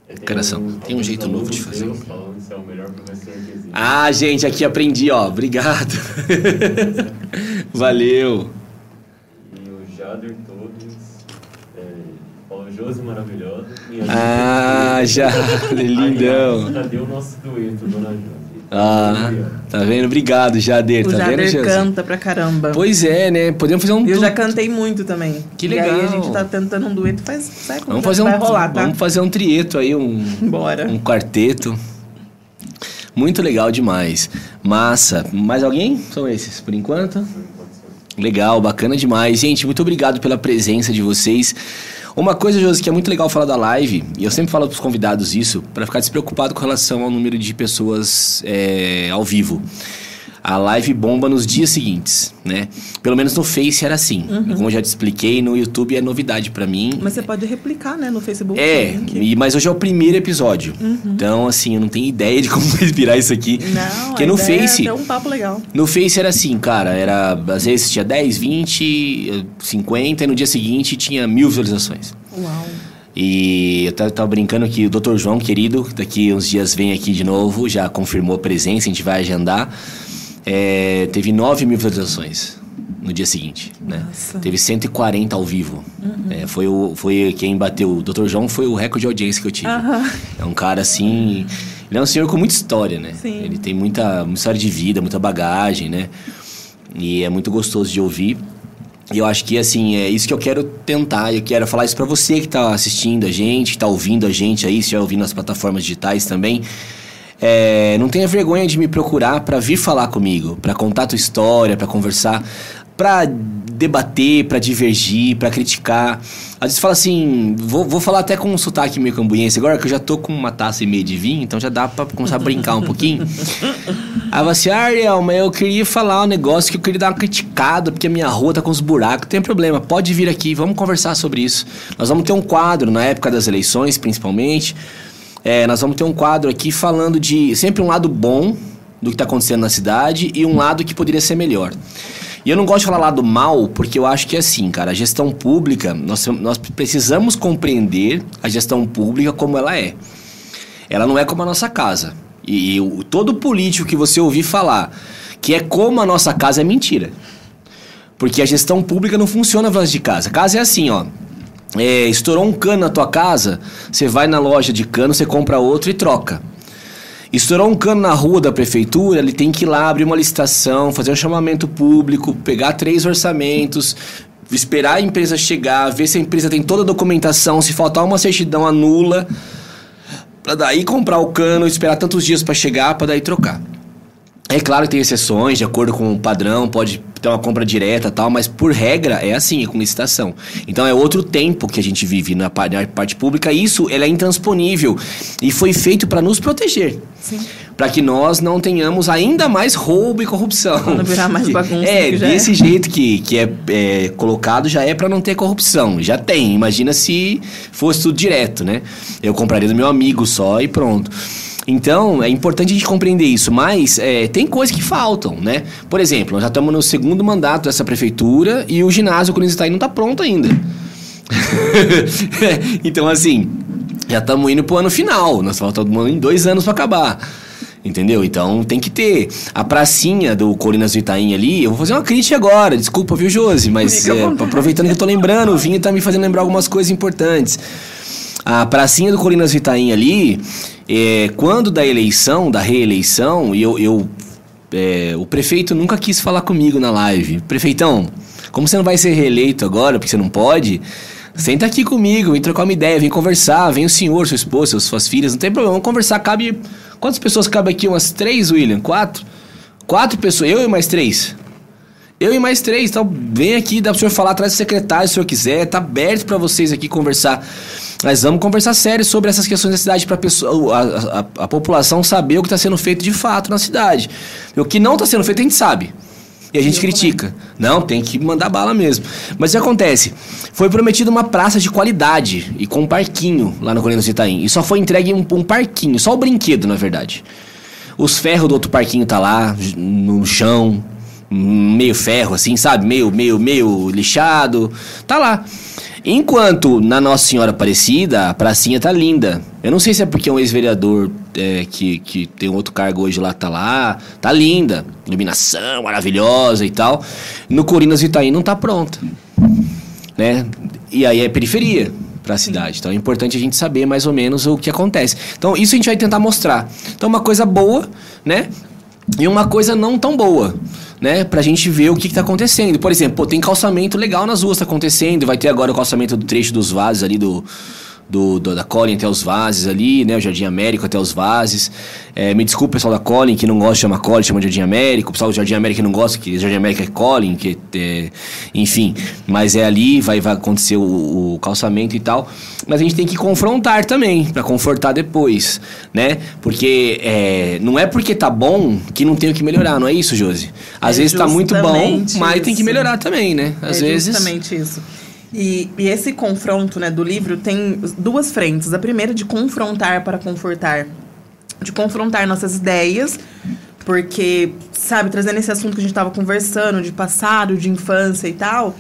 É, tem Coração, alguns- tem um jeito novo de fazer. Falando você é o melhor professor que existe. Ah, gente, aqui aprendi, ó. Obrigado. Valeu. E o Jader Josi maravilhosa. Minha Ah, já. Lindão. Aliás, Cadê o nosso dueto, dona Josi? Ah, tá vendo? Obrigado, Jader. O Tá vendo, Jader canta pra caramba. Pois é, né? Podemos fazer um. Eu du- já cantei muito também. Que E aí a legal. gente tá tentando um dueto, faz, Vamos já fazer um. vai rolar, tá? Vamos fazer um trieto aí, um. Bora. Um quarteto. Muito legal demais. Massa. Mais alguém? São esses, por enquanto? Legal, bacana demais. Gente, muito obrigado pela presença de vocês. Uma coisa, Josi, que é muito legal falar da live, e eu sempre falo pros convidados isso, para ficar despreocupado com relação ao número de pessoas é, ao vivo. A live bomba nos dias seguintes, né? Pelo menos no Face era assim. Como eu já te expliquei, no YouTube é novidade pra mim. Mas você pode replicar, né, no Facebook. É, e- mas hoje é o primeiro episódio. Então, assim, eu não tenho ideia de como vai virar isso aqui. Não, Porque a no ideia Face. É um papo legal. No Face era assim, cara, era. Às vezes tinha 10, 20, 50, e no dia seguinte tinha mil visualizações. Uau. E eu tava, tava brincando que o Dr. João, querido, daqui uns dias vem aqui de novo, já confirmou a presença, a gente vai agendar. É, teve 9 mil visualizações no dia seguinte, né? Nossa. Teve 140 ao vivo. É, foi, o, foi quem bateu. O Dr. João foi o recorde de audiência que eu tive. Aham. É um cara assim. Ele é um senhor com muita história, né? Sim. Ele tem muita, muita história de vida, muita bagagem, né? E é muito gostoso de ouvir. E eu acho que, assim, é isso que eu quero tentar. Eu quero falar isso pra você que tá assistindo a gente, que tá ouvindo a gente aí, se estiver ouvindo nas plataformas digitais também. É, não tenha vergonha de me procurar pra vir falar comigo, pra contar tua história, pra conversar, pra debater, pra divergir, pra criticar. Às vezes fala assim, vou, vou falar até com um sotaque meio cambuense agora, que eu já tô com uma taça e meia de vinho, então já dá pra começar a brincar um pouquinho. Aí eu assim, ah, Ariel, mas eu queria falar um negócio que eu queria dar uma criticada, porque a minha rua tá com os buracos. Tem problema, pode vir aqui, vamos conversar sobre isso. Nós vamos ter um quadro, na época das eleições, principalmente. É, nós vamos ter um quadro aqui falando de sempre um lado bom do que está acontecendo na cidade e um lado que poderia ser melhor. E eu não gosto de falar lado mal, porque eu acho que é assim, cara, a gestão pública, nós, nós precisamos compreender a gestão pública como ela é. Ela não é como a nossa casa. E, e todo político que você ouvir falar que é como a nossa casa é mentira. Porque a gestão pública não funciona voz de casa. Casa é assim, ó. É, estourou um cano na tua casa, você vai na loja de cano, você compra outro e troca. Estourou um cano na rua da prefeitura, ele tem que ir lá abrir uma licitação, fazer um chamamento público, pegar três orçamentos, esperar a empresa chegar, ver se a empresa tem toda a documentação, se faltar uma certidão, anula, pra daí comprar o cano, esperar tantos dias pra chegar, pra daí trocar. É claro que tem exceções, de acordo com o padrão, pode ter uma compra direta e tal, mas por regra é assim, é com licitação. Então é outro tempo que a gente vive na pa- na parte pública, isso ele é intransponível e foi feito para nos proteger. Sim. Para que nós não tenhamos ainda mais roubo e corrupção. Pra não virar mais bagunça É, é. desse jeito que, que é, é colocado já é para não ter corrupção. Já tem. Imagina se fosse tudo direto, né? Eu compraria do meu amigo só e pronto. Então, é importante a gente compreender isso, mas é, tem coisas que faltam, né? Por exemplo, nós já estamos no segundo mandato dessa prefeitura e o ginásio Corinthians Itaí não está pronto ainda. então, assim, já estamos indo pro ano final. Nós faltamos dois anos para acabar. Entendeu? Então tem que ter. A pracinha do Colinas do Itaim ali, eu vou fazer uma crítica agora. Desculpa, viu, Josi? Mas é, aproveitando que eu tô lembrando, o Vinho tá me fazendo lembrar algumas coisas importantes. A pracinha do Colinas do Itaim ali, é, quando da eleição, da reeleição, e eu, eu é, o prefeito nunca quis falar comigo na live. Prefeitão, como você não vai ser reeleito agora, porque você não pode, senta aqui comigo, vem trocar uma ideia, vem conversar, vem o senhor, sua esposa, suas filhas, não tem problema, vamos conversar. Cabe. Quantas pessoas cabe aqui? Umas três, William? Quatro? Quatro pessoas, eu e mais três. Eu e mais três, então vem aqui, dá pro senhor falar atrás do secretário se o senhor quiser, tá aberto pra vocês aqui conversar. Mas vamos conversar sério sobre essas questões da cidade pra pessoa, a, a- a população saber o que está sendo feito de fato na cidade. O que não está sendo feito a gente sabe. E a gente Eu critica. Não, tem que mandar bala mesmo. Mas o que acontece? Foi prometida uma praça de qualidade e com um parquinho lá no Colina do Itaim. E só foi entregue um, um parquinho, só o brinquedo, na verdade. Os ferros do outro parquinho tá lá, no chão, meio ferro, assim, sabe? Meio, meio, meio lixado. Tá lá. Enquanto na Nossa Senhora Aparecida, a pracinha tá linda. Eu não sei se é porque um ex-vereador é, que, que tem outro cargo hoje lá, tá lá. Tá linda. Iluminação maravilhosa e tal. No Corinas Itaim não tá pronta. Né? E aí é periferia para a cidade. Então é importante a gente saber mais ou menos o que acontece. Então isso a gente vai tentar mostrar. Então uma coisa boa, né? E uma coisa não tão boa, né? Pra gente ver o que, que tá acontecendo. Por exemplo, pô, tem calçamento legal nas ruas tá acontecendo. Vai ter agora o calçamento do trecho dos vasos ali do. Do, do- da Colin até os Vases ali, né? O Jardim Américo até os Vases. É, me desculpa, pessoal da Colin, que não gosta de chamar Colin, chama de Jardim Américo. O pessoal do Jardim Américo que não gosta, que Jardim Américo é Colin, que é, enfim. Mas é ali, vai, vai acontecer o, o calçamento e tal. Mas a gente tem que confrontar também, pra confortar depois, né? Porque é, não é porque tá bom que não tem o que melhorar, não é isso, Josi? Às É vezes tá muito bom, mas tem que isso. melhorar também, né? Às é vezes. justamente isso. E, e esse confronto né, do livro tem duas frentes. A primeira de confrontar para confortar. De confrontar nossas ideias, porque, sabe, trazendo esse assunto que a gente estava conversando, de passado, de infância e tal,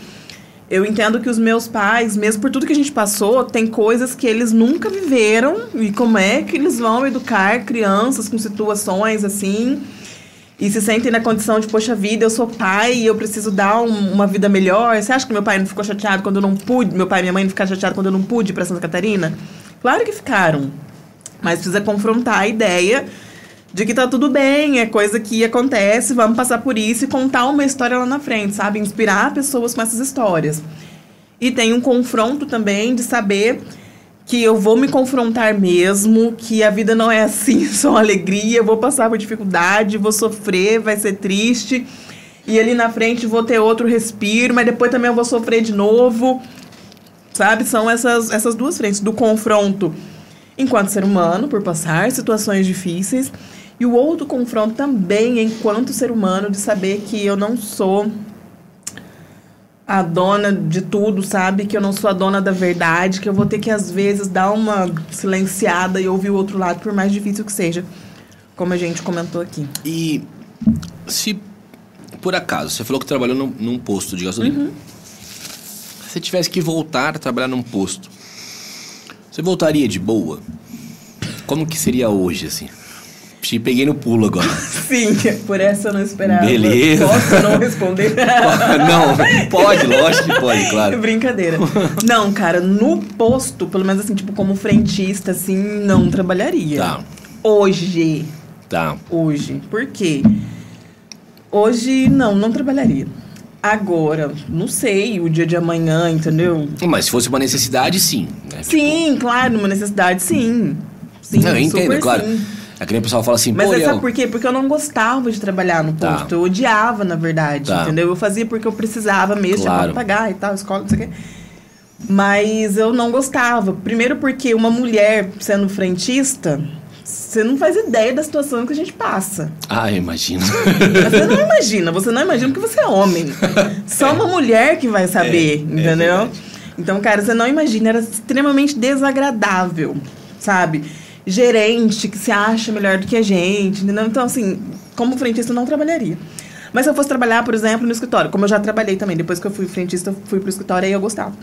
eu entendo que os meus pais, mesmo por tudo que a gente passou, tem coisas que eles nunca viveram e como é que eles vão educar crianças com situações assim e se sentem na condição de, poxa vida, eu sou pai e eu preciso dar um- uma vida melhor. Você acha que meu pai não ficou chateado quando eu não pude, meu pai e minha mãe não ficaram chateados quando eu não pude pra Santa Catarina? Claro que ficaram. Mas precisa confrontar a ideia de que tá tudo bem, é coisa que acontece, vamos passar por isso e contar uma história lá na frente, sabe? Inspirar pessoas com essas histórias. E tem um confronto também de saber que eu vou me confrontar mesmo, que a vida não é assim, só alegria, eu vou passar por dificuldade, vou sofrer, vai ser triste. E ali na frente vou ter outro respiro, mas depois também eu vou sofrer de novo. Sabe? São essas, essas duas frentes do confronto enquanto ser humano, por passar situações difíceis, e o outro confronto também enquanto ser humano de saber que eu não sou a dona de tudo, sabe? Que eu não sou a dona da verdade, que eu vou ter que às vezes dar uma silenciada e ouvir o outro lado, por mais difícil que seja, como a gente comentou aqui. E se por acaso, você falou que trabalhou num, num posto de gasolina. Uhum. Se você tivesse que voltar a trabalhar num posto, você voltaria de boa? Como que seria hoje, assim? Te peguei no pulo agora. Sim, por essa eu não esperava. Beleza. Posso não responder? Não, pode, lógico que pode, claro. Brincadeira. Não, cara, no posto, pelo menos assim, tipo, como frentista, assim, não trabalharia. Tá. Hoje. Tá. Hoje. Por quê? Hoje, não, não trabalharia. Agora, não sei, o dia de amanhã, entendeu? Mas se fosse uma necessidade, sim. né? Sim, claro, uma necessidade, sim. Sim, Não, eu entendo, claro. sim. É que nem o pessoal fala assim, Mas é, sabe por quê? Porque eu não gostava de trabalhar no Tá. posto. Eu odiava, na verdade, Tá. entendeu? Eu fazia porque eu precisava mesmo, Claro. tinha pra pagar e tal, escola, não sei o quê. Mas eu não gostava. Primeiro porque uma mulher sendo frentista, você não faz ideia da situação que a gente passa. Ah, eu imagino. Você não imagina, você não imagina porque você é homem. Só uma mulher que vai saber, É, é entendeu? verdade. então, cara, você não imagina, era extremamente desagradável, sabe? Gerente que se acha melhor do que a gente, entendeu? Então, assim, como frentista, eu não trabalharia. Mas se eu fosse trabalhar, por exemplo, no escritório, como eu já trabalhei também, depois que eu fui frentista, eu fui pro escritório e eu gostava.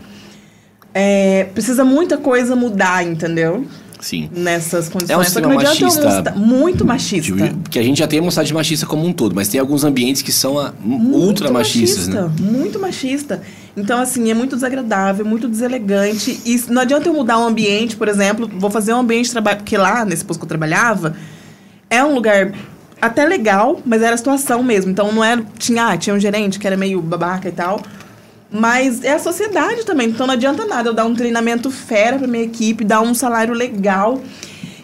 É, precisa muita coisa mudar, entendeu? Sim. Nessas condições. É um Só que não sistema machista. mostrar- Muito machista. Tipo, Porque a gente já tem uma sociedade machista como um todo, mas tem alguns ambientes que são ah, ultra machistas, né? machista, Muito machista. Então, assim, é muito desagradável, muito deselegante. E não adianta eu mudar o ambiente, por exemplo, vou fazer um ambiente de trabalho. Porque lá, nesse posto que eu trabalhava, é um lugar até legal, mas era a situação mesmo. Então não era. Tinha, ah, tinha um gerente que era meio babaca e tal. Mas é a sociedade também. Então não adianta nada eu dar um treinamento fera pra minha equipe, dar um salário legal.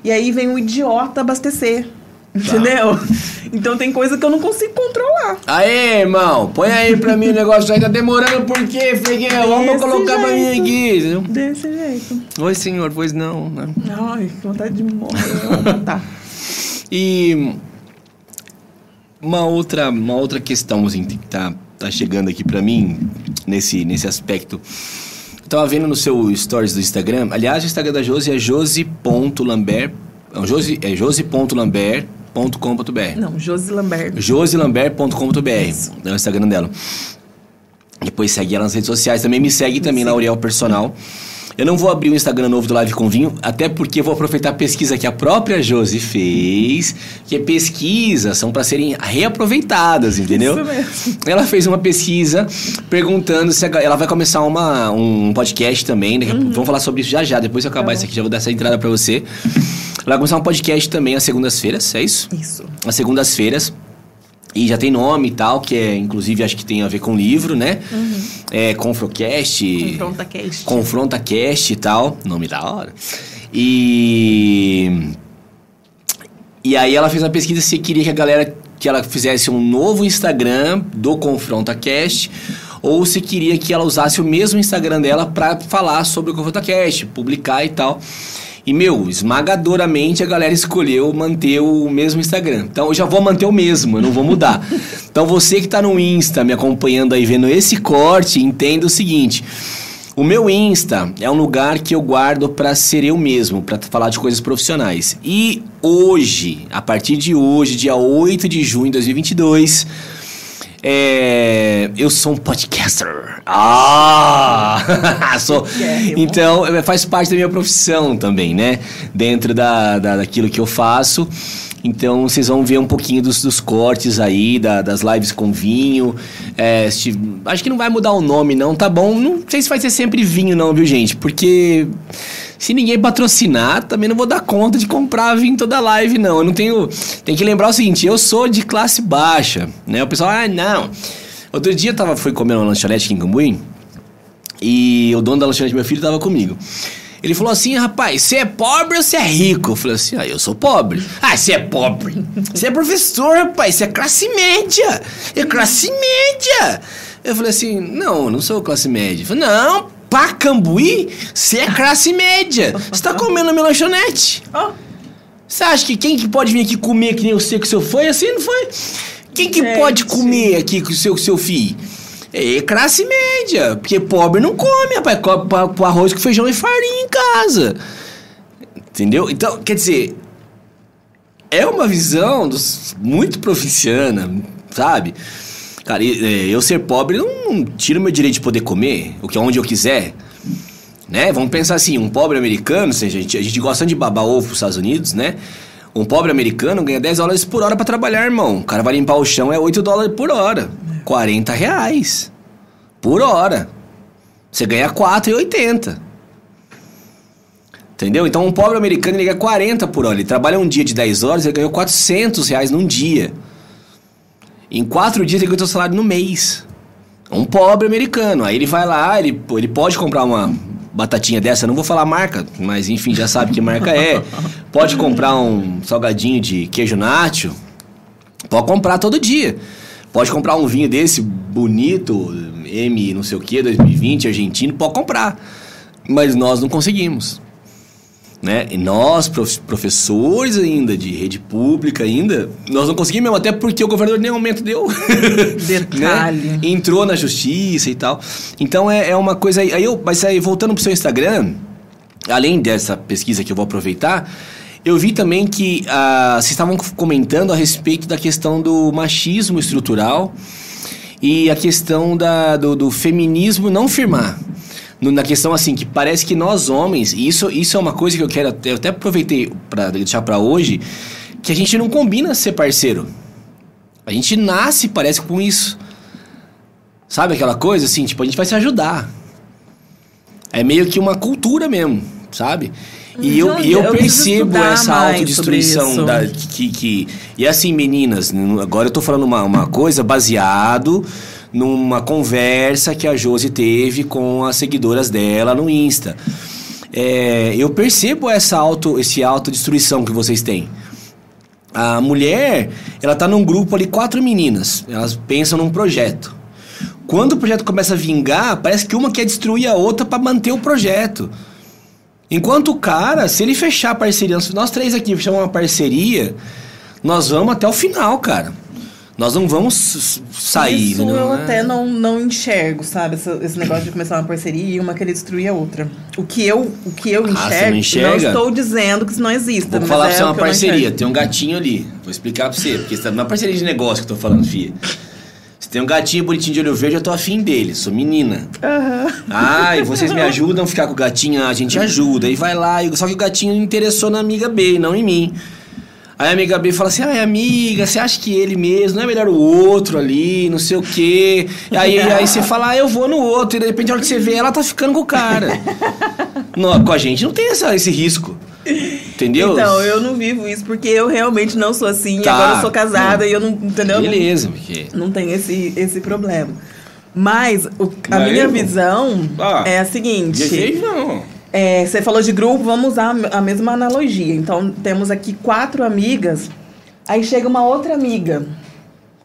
E aí vem um idiota abastecer. Entendeu? Então tem coisa que eu não consigo controlar. Aê, irmão, põe aí pra mim o negócio aí, tá demorando por quê, Feguinha? Vamos colocar pra mim jeito. aqui. Desse jeito. Oi, senhor, pois não, né? Ai, que vontade de morrer. tá. E uma outra, uma outra questão assim, que tá, tá chegando aqui pra mim nesse, nesse aspecto. Eu tava vendo no seu stories do Instagram. Aliás, o Instagram da Josi é josi.lambert. Não, josi, é josi.lambert.com.br. Não, Josi Lambert. josilambert.com.br é o Instagram dela. Depois segue ela nas redes sociais. Também me segue também na Auriel Personal. Eu não vou abrir o Instagram novo do Live com Vinho, até porque eu vou aproveitar a pesquisa que a própria Josi fez, que é pesquisa, são para serem reaproveitadas, entendeu? Isso mesmo. Ela fez uma pesquisa perguntando se a ela vai começar uma, um podcast também, né? Vamos falar sobre isso já já, depois que eu acabar Uhum. Tá isso aqui, já vou dar essa entrada para você. Ela vai começar um podcast também às segundas-feiras, é isso? Isso. às segundas-feiras. E já tem nome e tal, que é, inclusive, acho que tem a ver com livro, né? É Confrocast. Confronta Cast. Confronta Cast e tal. Nome da hora. E. E aí ela fez uma pesquisa se queria que a galera que ela fizesse um novo Instagram do Confronta Cast ou se queria que ela usasse o mesmo Instagram dela para falar sobre o Confronta Cast, publicar e tal. E, meu, esmagadoramente a galera escolheu manter o mesmo Instagram. Então eu já vou manter o mesmo, eu não vou mudar. então você que tá no Insta me acompanhando aí, vendo esse corte, entenda o seguinte. O meu Insta é um lugar que eu guardo para ser eu mesmo, para falar de coisas profissionais. E hoje, a partir de hoje, dia 8 de junho de 2022, é, eu sou um podcaster. Ah! sou, então, é, faz parte da minha profissão também, né? Dentro da, da, daquilo que eu faço. Então vocês vão ver um pouquinho dos, dos cortes aí, da, das lives com vinho. É, se- acho que não vai mudar o nome, não, tá bom? Não sei se vai ser sempre vinho, não, viu, gente? Porque se ninguém patrocinar, também não vou dar conta de comprar vinho toda live, não. Eu não tenho. Tem que lembrar o seguinte: eu sou de classe baixa, né? O pessoal, ah, não. Outro dia eu tava, fui comer uma lanchonete aqui em Cambuí. E o dono da lanchonete, meu filho, tava comigo. Ele falou assim, rapaz, você é pobre ou você é rico? Eu falei assim, ah, eu sou pobre. Ah, você é pobre. Você é professor, rapaz, você é classe média. É classe média. Eu falei assim, não, eu não sou classe média. Falou, não, pra Cambuí, você é classe média. Você tá comendo na minha lanchonete. Você acha que quem que pode vir aqui comer que nem eu sei que o seu foi? Assim não foi. Quem que Gente. pode comer aqui com o seu, seu filho? É classe média, porque pobre não come, rapaz. Pa- arroz com feijão e farinha em casa. Entendeu? Então, quer dizer, é uma visão dos, muito provinciana, sabe? Cara, é, eu ser pobre não, tira o meu direito de poder comer, o que onde eu quiser. Né? Vamos pensar assim, um pobre americano, seja, a gente, a gente gosta de babar ovo pros Estados Unidos, né? Um pobre americano ganha 10 dólares por hora pra trabalhar, irmão. O cara vai limpar o chão, é 8 dólares por hora. 40 reais por hora. Você ganha 4,80. Entendeu? Então um pobre americano ele ganha 40 por hora. Ele trabalha um dia de 10 horas, ele ganhou 400 reais num dia. Em quatro dias ele ganhou seu salário no mês. Um pobre americano. Aí ele vai lá, ele, ele pode comprar uma batatinha dessa, não vou falar marca, mas enfim, já sabe que marca é. Pode comprar um salgadinho de queijo nacho. Pode comprar todo dia. Pode comprar um vinho desse bonito, M não sei o que, 2020, argentino, pode comprar. Mas nós não conseguimos. Né? E nós, prof- professores ainda, de rede pública ainda, nós não conseguimos mesmo, até porque o governador nem aumento deu. Detalhe. né? Entrou na justiça e tal. Então é, é uma coisa. aí- Aí eu, mas aí voltando pro seu Instagram, além dessa pesquisa que eu vou aproveitar, eu vi também que ah, vocês estavam comentando a respeito da questão do machismo estrutural e a questão da, do, do feminismo não firmar. Na questão assim, que parece que nós homens, e isso, isso é uma coisa que eu quero, até- eu até aproveitei para deixar para hoje, que a gente não combina ser parceiro. A gente nasce, parece, com isso. Sabe aquela coisa assim, tipo, a gente vai se ajudar. É meio que uma cultura mesmo, sabe? E eu, eu, Eu percebo essa autodestruição da, que, que. E assim, meninas, agora eu tô falando uma, uma coisa baseado numa conversa que a Josi teve com as seguidoras dela no Insta. É, eu percebo essa auto, esse autodestruição que vocês têm. A mulher, ela tá num grupo ali, quatro meninas. Elas pensam num projeto. Quando o projeto começa a vingar, parece que uma quer destruir a outra para manter o projeto. Enquanto o cara, se ele fechar a parceria, nós três aqui fechamos uma parceria, nós vamos até o final, cara. Nós não vamos sair. Isso não eu é? até não, não enxergo, sabe? Esse, esse negócio de começar uma parceria e uma querer destruir a outra. O que eu, o que eu Ah, você enxergo, não enxerga? estou dizendo que isso não existe. Vou falar é pra você uma não parceria. Tem um gatinho ali. Vou explicar pra você. Porque não é parceria de negócio que eu tô falando, filha. Se tem um gatinho bonitinho de olho verde, eu tô afim dele. Sou menina. Ai, vocês me ajudam a ficar com o gatinho? Ah, A gente ajuda. Aí vai lá. e- Só que o gatinho interessou na amiga B, e não em mim. Aí a amiga B fala assim: ai, amiga, você acha que ele mesmo não é melhor o outro ali, não sei o quê? E aí, aí você fala, ah, eu vou no outro. E de repente, a hora que você vê, ela tá ficando com o cara. não, com a gente não tem essa, esse risco. Entendeu? Então, eu não vivo isso porque eu realmente não sou assim. Tá. Agora eu sou casada e eu não. Entendeu? Beleza, porque. Não, tem esse, esse problema. Mas o- a minha eu- visão Ah, é a seguinte. Desejo não. É, você falou de grupo, vamos usar a mesma analogia. Então, temos aqui quatro amigas, aí chega uma outra amiga,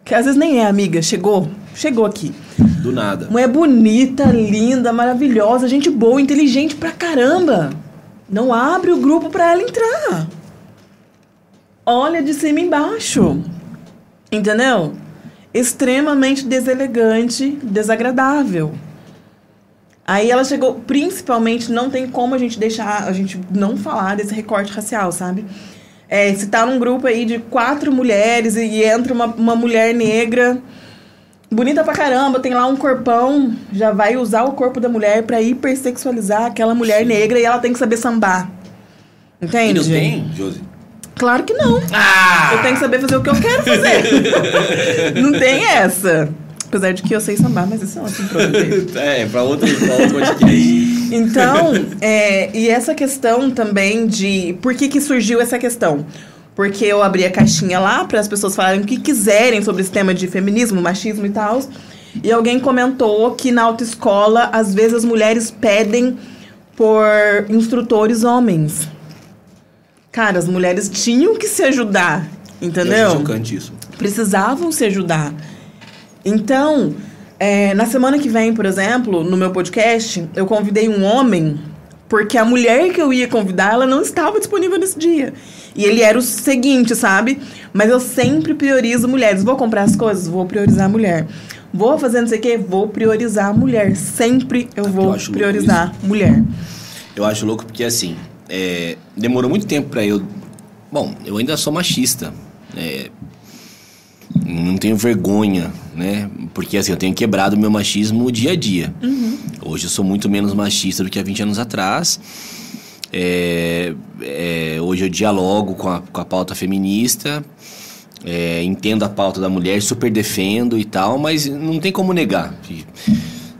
que às vezes nem é amiga, chegou, chegou aqui. Do nada. Mulher bonita, linda, maravilhosa, gente boa, inteligente pra caramba. Não abre o grupo pra ela entrar. Olha de cima embaixo. Entendeu? Extremamente deselegante, desagradável. Aí ela chegou, principalmente, não tem como a gente deixar, a gente não falar desse recorte racial, sabe? É, se tá num grupo aí de quatro mulheres e, e entra uma, uma mulher negra, bonita pra caramba, tem lá um corpão, já vai usar o corpo da mulher pra hipersexualizar aquela mulher negra e ela tem que saber sambar. Entende? Não tem, Josi? Claro que não. Ah! Eu tenho que saber fazer o que eu quero fazer. não tem essa. Apesar de que eu sei sambar, mas isso é outro problema. É, pra outro, pra outro podcast. Então, é, e essa questão também de. Por que, que surgiu essa questão? Porque eu abri a caixinha lá para as pessoas falarem o que quiserem sobre esse tema de feminismo, machismo e tal. E alguém comentou que na autoescola, às vezes, as mulheres pedem por instrutores homens. Cara, as mulheres tinham que se ajudar, Eu entendeu? acho chocante isso. precisavam se ajudar. Então, é, na semana que vem, por exemplo, no meu podcast, eu convidei um homem, porque a mulher que eu ia convidar, ela não estava disponível nesse dia. E ele era o seguinte, sabe? Mas eu sempre priorizo mulheres. Vou comprar as coisas? Vou priorizar a mulher. Vou fazer não sei o quê? Vou priorizar a mulher. Sempre eu Eu vou louco priorizar mulher. Eu acho louco porque, assim, é, demorou muito tempo pra eu... Bom, eu ainda sou machista. é, não tenho vergonha, né? Porque, assim, eu tenho quebrado meu machismo dia a dia. Hoje eu sou muito menos machista do que há 20 anos atrás. É, é, hoje eu dialogo com a, com a pauta feminista. é, entendo a pauta da mulher, super defendo e tal, mas não tem como negar.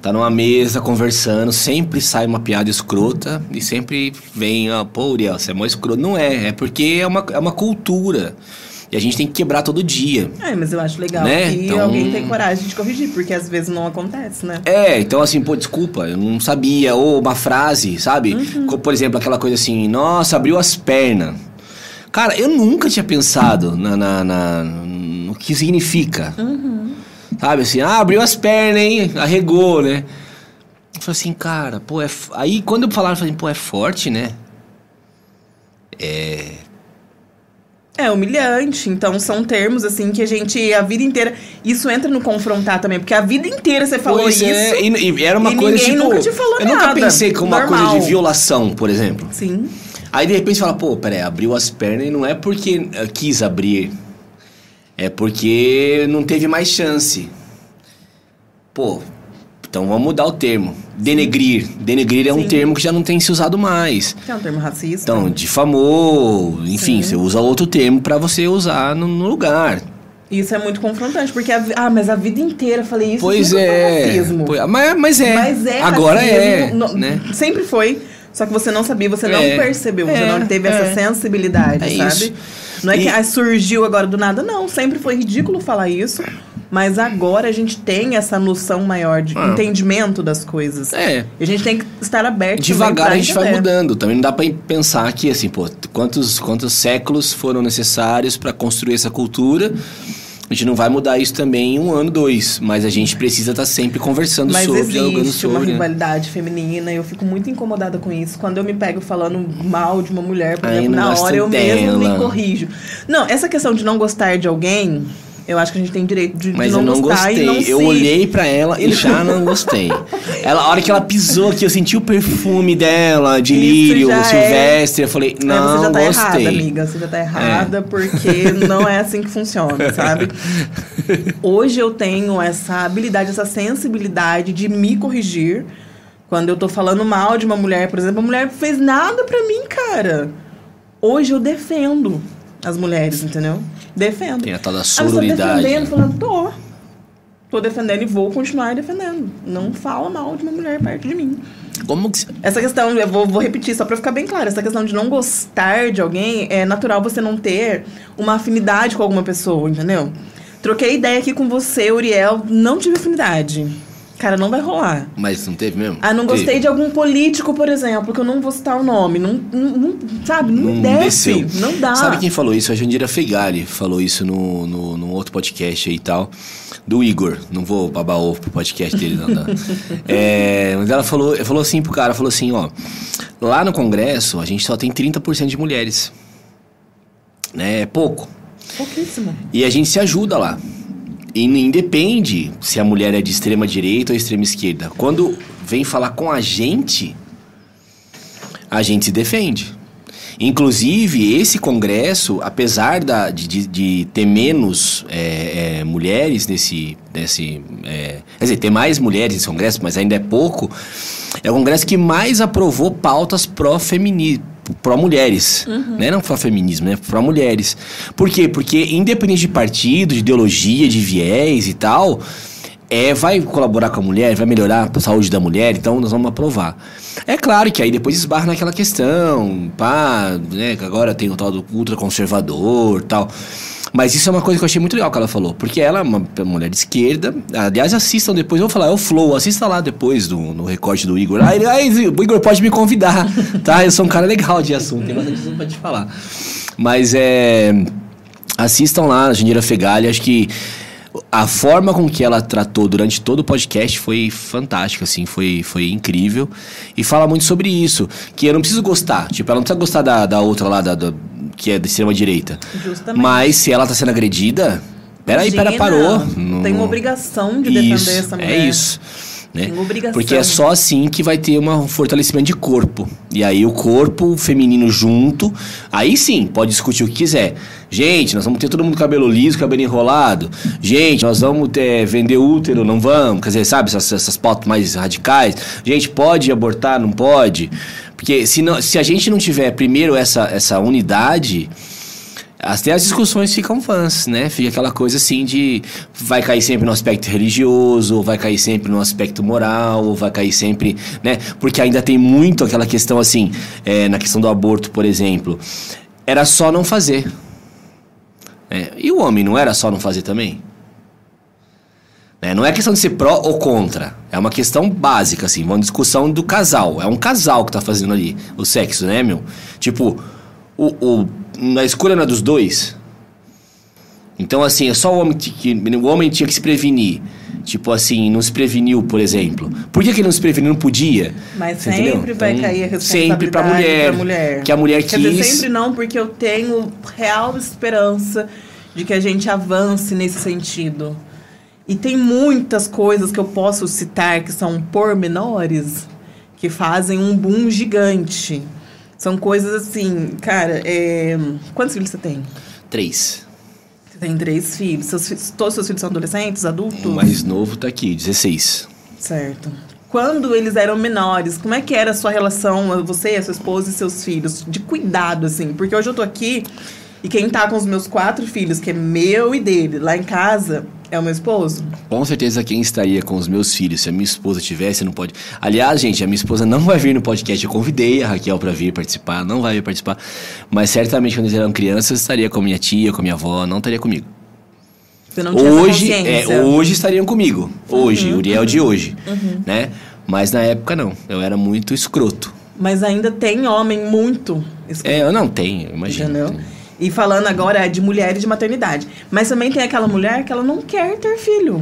Tá numa mesa conversando, sempre sai uma piada escrota e sempre vem, ah, pô, Uriel, você é mó escroto. Não é, é porque é uma, é uma cultura. E a gente tem que quebrar todo dia. É, mas eu acho legal Né? que Então- alguém tem coragem de corrigir, porque às vezes não acontece, né? É, então assim, pô, desculpa, eu não sabia. Ou uma frase, sabe? Co- Por exemplo, aquela coisa assim, nossa, abriu as pernas. Cara, eu nunca tinha pensado na, na- na- no que significa. Sabe assim, ah, abriu as pernas, hein? Arregou, né? Eu falei assim, cara, pô, é. Aí quando eu falava, eu falei, pô, é forte, né? É humilhante. Então são termos assim que a gente a vida inteira. Isso entra no confrontar também, porque a vida inteira você falou Pois isso. é, e, e era uma e coisa ninguém tipo. nunca te falou eu nunca nada. pensei como uma Normal. coisa de violação, por exemplo. Sim. Aí de repente você fala, pô, peraí, abriu as pernas e não é porque eh, quis abrir. É porque não teve mais chance. Pô, então vamos mudar o termo. Denegrir. Denegrir é um Sim. termo que já não tem se usado mais. Que é um termo racista. Então, difamou, enfim, Sim. você usa outro termo pra você usar no, no lugar. Isso é muito confrontante, porque a, ah, mas a vida inteira eu falei isso. pois é. racismo. Pois- mas, mas é. Mas é Agora é. não- né? Sempre foi. Só que você não sabia, você não É, percebeu, você é, não teve é. essa sensibilidade, É sabe? isso. Não é que E- ah, surgiu agora do nada, não. Sempre foi ridículo falar isso. Mas agora a gente tem essa noção maior de Ah. entendimento das coisas. É. E a gente tem que estar aberto Devagar a gente vai mudando. Também não dá pra pensar que, assim, pô, quantos, quantos séculos foram necessários pra construir essa cultura. A gente não vai mudar isso também em um ano, dois. Mas a gente precisa estar sempre conversando Mas sobre, dialogando existe uma sobre. né? rivalidade feminina e eu fico muito incomodada com isso. Quando eu me pego falando mal de uma mulher, por Ai, exemplo, na hora eu mesmo dela. me corrijo. Não, essa questão de não gostar de alguém, eu acho que a gente tem direito de, de Mas não, eu não gostei. não eu olhei pra ela e já não gostei. Ela, a hora que ela pisou aqui, eu senti o perfume dela, de Isso lírio, é- silvestre. Eu falei, É, não, você já tá gostei. errada, amiga. Você já tá errada porque não é assim que funciona, sabe? Hoje eu tenho essa habilidade, essa sensibilidade de me corrigir. Quando eu tô falando mal de uma mulher, por exemplo, a mulher fez nada pra mim, cara. Hoje eu defendo as mulheres, entendeu? Defendo. Tem a tal da Ah, você tá sororidade. defendendo? Falando, tô. Tô defendendo e vou continuar defendendo. Não fala mal de uma mulher perto de mim. Como que. Essa questão, eu vou, vou repetir só pra ficar bem claro. Essa questão de não gostar de alguém, é natural você não ter uma afinidade com alguma pessoa, entendeu? Troquei ideia aqui com você, Uriel, não tive afinidade. Cara, não vai rolar. Mas não teve mesmo? Ah, não gostei Teve. de algum político, por exemplo, que eu não vou citar o nome. Não, não, não- sabe, não, Não desce. desceu. Não dá. Sabe quem falou isso? A Jandira Fegali falou isso no, no, num outro podcast aí e tal. Do Igor. Não vou babar ovo pro podcast dele, não. não. É, mas ela falou, falou assim pro cara, falou assim, ó. Lá no Congresso, a gente só tem 30% de mulheres. Né? É pouco. Pouquíssimo. E a gente se ajuda lá. E nem depende se a mulher é de extrema direita ou extrema esquerda. Quando vem falar com a gente, a gente se defende. Inclusive, esse congresso, apesar da- de, de- ter menos é, é, mulheres nesse. nesse é, quer dizer, ter mais mulheres nesse congresso, mas ainda é pouco, é o congresso que mais aprovou pautas pró-feminismo. Pró-mulheres, né? Não pró-feminismo, né? Pró-mulheres. Por quê? Porque independente de partido, de ideologia, de viés e tal, é, vai colaborar com a mulher, vai melhorar a saúde da mulher, então nós vamos aprovar. É claro que aí depois esbarra naquela questão, pá, né, que agora tem o tal do ultraconservador tal. Mas isso é uma coisa que eu achei muito legal que ela falou, porque ela é uma mulher de esquerda. Aliás, assistam depois, eu vou falar, é o Flow, assista lá depois do, no recorte do Igor. Ele, ah, o Igor pode me convidar, tá? Eu sou um cara legal de assunto, tem bastante assunto pra te falar. Mas é. Assistam lá, a Jandira Fegali, acho que a forma com que ela tratou durante todo o podcast foi fantástica, assim, foi, foi incrível. E fala muito sobre isso, que eu não preciso gostar, tipo, ela não precisa gostar da, da outra lá, da, da- que é da extrema-direita. Justamente. Mas se ela tá sendo agredida, peraí, pera, Imagina, parou. Tem uma obrigação de defender isso, essa mulher. É isso. Né? Porque é só assim que vai ter um fortalecimento de corpo. E aí o corpo feminino junto, aí sim, pode discutir o que quiser. Gente, nós vamos ter todo mundo com cabelo liso, cabelo enrolado. Gente, nós vamos ter, vender útero, não vamos? Quer dizer, sabe, essas, essas pautas mais radicais. Gente, pode abortar, não pode? Porque se, não, se a gente não tiver primeiro essa, essa unidade, até as discussões ficam fãs, né? Fica aquela coisa assim de vai cair sempre no aspecto religioso, ou vai cair sempre no aspecto moral, ou vai cair sempre, né? Porque ainda tem muito aquela questão assim, é, na questão do aborto, por exemplo, era só não fazer. né? E o homem não era só não fazer também? Né? Não é questão de ser pró ou contra. É uma questão básica, assim, uma discussão do casal. É um casal que tá fazendo ali o sexo, né, meu? Tipo, o, o, a escolha não é dos dois. Então, assim, é só o homem que, o homem tinha que se prevenir. Tipo assim, não se preveniu, por exemplo. Por que, que ele não se preveniu? Não podia? Mas Você sempre entendeu? vai Então, cair a responsabilidade Sempre pra mulher. pra mulher. Que a mulher Quer dizer, quis. sempre não, porque eu tenho real esperança de que a gente avance nesse sentido. E tem muitas coisas que eu posso citar que são pormenores que fazem um boom gigante. São coisas assim, cara, é... quantos filhos você tem? Três. Você tem três filhos. Seus todos os seus filhos são adolescentes, adultos? O mais novo tá aqui, 16. Certo. Quando eles eram menores, como é que era a sua relação, você, a sua esposa e seus filhos, de cuidado, assim? Porque hoje eu tô aqui e quem tá com os meus quatro filhos, que é meu e dele, lá em casa, é o meu esposo. Com certeza quem estaria com os meus filhos, se a minha esposa tivesse, não pode. Aliás, gente, a minha esposa não vai vir no podcast. Eu convidei a Raquel para vir participar, não vai vir participar. Mas certamente quando eles eram crianças, estaria com a minha tia, com a minha avó, não estaria comigo. Você não tinha Hoje, é, hoje estariam comigo. Hoje, Uhum. Uriel de hoje, né? Mas na época não. Eu era muito escroto. Mas ainda tem homem muito escroto, É, eu não tenho, imagina. entendeu? E falando agora de mulher e de maternidade. Mas também tem aquela mulher que ela não quer ter filho.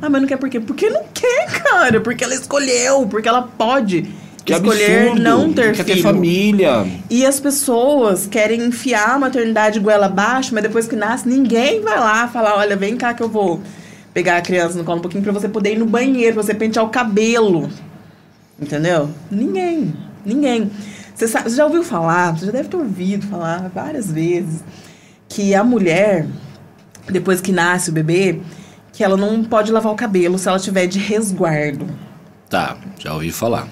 Ah, mas não quer por quê? Porque não quer, cara. Porque ela escolheu. Porque ela pode Que escolher absurdo. não ter Quer filho. ter família. E as pessoas querem enfiar a maternidade goela abaixo, mas depois que nasce, ninguém vai lá falar: olha, vem cá que eu vou pegar a criança no colo um pouquinho pra você poder ir no banheiro, pra você pentear o cabelo. Entendeu? Ninguém. Ninguém. Você, sabe, você já ouviu falar, você já deve ter ouvido falar várias vezes, que a mulher, depois que nasce o bebê, que ela não pode lavar o cabelo se ela tiver de resguardo. Tá, já ouvi falar.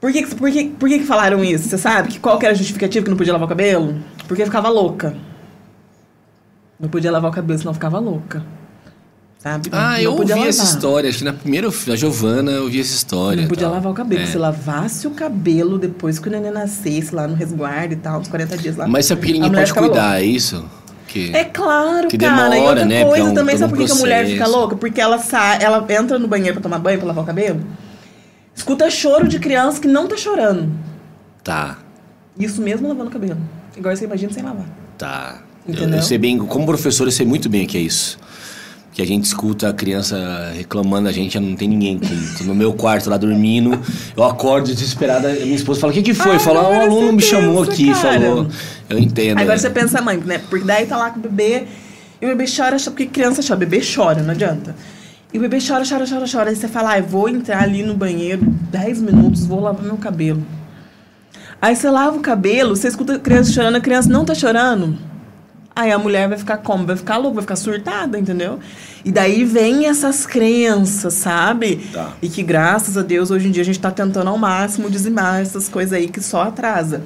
Por que, por que, por que, que falaram isso? Você sabe que qual que era a justificativa que não podia lavar o cabelo? Porque ficava louca. Não podia lavar o cabelo, senão ficava louca. Sabe? Ah, Não eu ouvi podia essa lavar. história. Acho que na primeira, na Giovana, eu ouvi essa história. Não podia tal. lavar o cabelo. É. Se lavasse o cabelo depois que o neném nascesse lá no resguardo e tal, uns 40 dias lá. Mas que a mulher pode cuidar, é isso? Que... É claro, Que cara. e demora, outra né? Coisa um- também, sabe por que a mulher fica louca? Porque ela sai, ela entra no banheiro pra tomar banho, pra lavar o cabelo, escuta choro de criança que não tá chorando. Tá, Isso mesmo lavando o cabelo. Igual você imagina sem lavar. tá. Eu, Entendeu? eu sei bem, como professor, eu sei muito bem o que é isso. Que a gente escuta a criança reclamando, a gente não tem ninguém. com- tô no meu quarto lá dormindo, eu acordo desesperada, minha esposa fala: O que, que foi? Ah, Fala, não, um aluno me chamou aqui, cara. falou. Eu entendo. Agora é. você pensa, mãe, né? Porque daí tá lá com o bebê e o bebê chora, chora, porque criança chora, bebê chora, não adianta. E o bebê chora, chora, chora, chora. Aí você fala, ah, eu vou entrar ali no banheiro 10 minutos, vou lavar meu cabelo. Aí você lava o cabelo, você escuta a criança chorando, a criança não tá chorando. Aí a mulher vai ficar como? Vai ficar louca, vai ficar surtada, entendeu? E daí vem essas crenças, sabe? Tá. E que graças a Deus hoje em dia a gente tá tentando ao máximo dizimar essas coisas aí que só atrasa.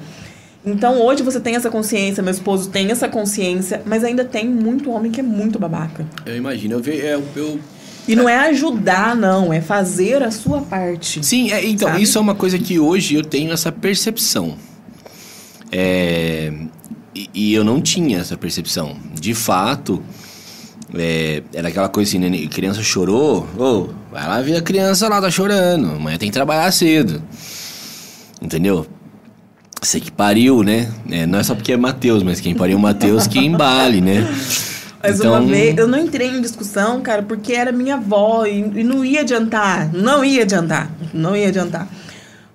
Então hoje você tem essa consciência, meu esposo tem essa consciência, mas ainda tem muito homem que é muito babaca. Eu imagino, eu, ve, é, eu E não é ajudar, não, é fazer a sua parte. Sim, é, então, Sabe? isso é uma coisa que hoje eu tenho essa percepção. É, e, e eu não tinha essa percepção. De fato, é, era aquela coisa assim, né, criança chorou, ô, vai lá ver a criança lá, tá chorando, amanhã tem que trabalhar cedo. Entendeu? Você que pariu, né? É, não é só porque é Mateus, mas quem pariu o Mateus que embale, né? Mas uma vez, eu não entrei em discussão, cara, porque era minha avó e, e não ia adiantar. Não ia adiantar. Não ia adiantar.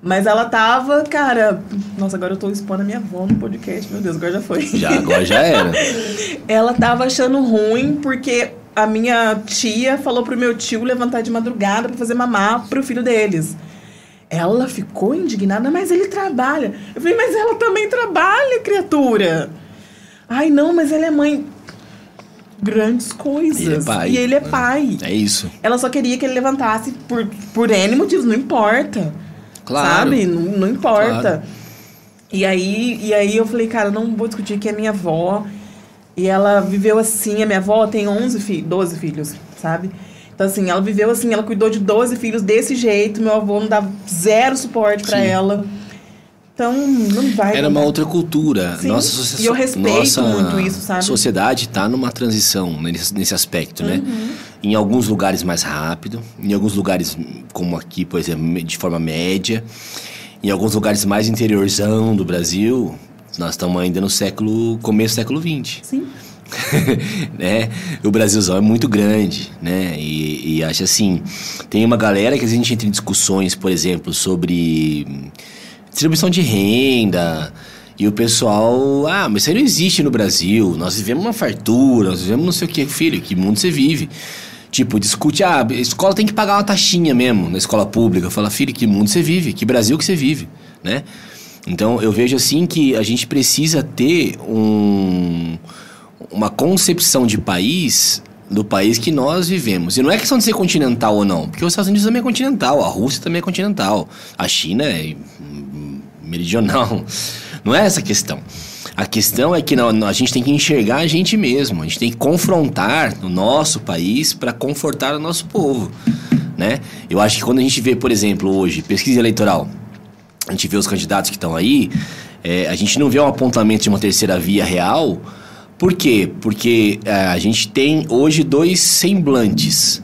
Mas ela tava, cara. Nossa, agora eu tô expondo a minha avó no podcast. Meu Deus, agora já foi. Já, agora já era. Ela tava achando ruim porque a minha tia falou pro meu tio levantar de madrugada pra fazer mamar pro filho deles. Ela ficou indignada, mas ele trabalha. Eu falei, mas ela também trabalha, criatura. Ai, não, mas ela é mãe. Grandes coisas. Ele é pai. E ele é pai. É isso. Ela só queria que ele levantasse por, por N motivos, não importa. Claro. Sabe? Não, não importa. Claro. E aí, e aí eu falei, cara, não vou discutir que é minha avó. E ela viveu assim, a minha avó tem 11 filhos, 12 filhos, sabe? Então, assim, ela viveu assim, ela cuidou de 12 filhos desse jeito, meu avô não dava zero suporte Sim. ela. Então, não vai. Era uma outra cultura. Sim, Nossa, socie- e eu respeito nossa muito isso, sabe? sociedade está numa transição nesse, nesse aspecto, né? Em alguns lugares mais rápido, em alguns lugares como aqui, por exemplo, de forma média, em alguns lugares mais interiorzão do Brasil, nós estamos ainda no século começo do século XX. Sim. né? O Brasilzão é muito grande, né? E, e acho assim, tem uma galera que a gente entra em discussões, por exemplo, sobre distribuição de renda. E o pessoal, ah, mas isso aí não existe no Brasil. Nós vivemos uma fartura, nós vivemos não sei o que, filho, que mundo você vive? Tipo, discute, ah, a escola tem que pagar uma taxinha mesmo na escola pública. Fala, filho, que mundo você vive? Que Brasil que você vive, né? Então, eu vejo assim que a gente precisa ter um, uma concepção de país do país que nós vivemos. E não é questão de ser continental ou não, porque os Estados Unidos também é continental, a Rússia também é continental, a China é meridional. Não é essa a questão. A questão é que a gente tem que enxergar a gente mesmo, a gente tem que confrontar o nosso país para confortar o nosso povo, né? Eu acho que quando a gente vê, por exemplo, hoje, pesquisa eleitoral, a gente vê os candidatos que estão aí, é, a gente não vê um apontamento de uma terceira via real. Por quê? Porque é, a gente tem hoje dois semblantes.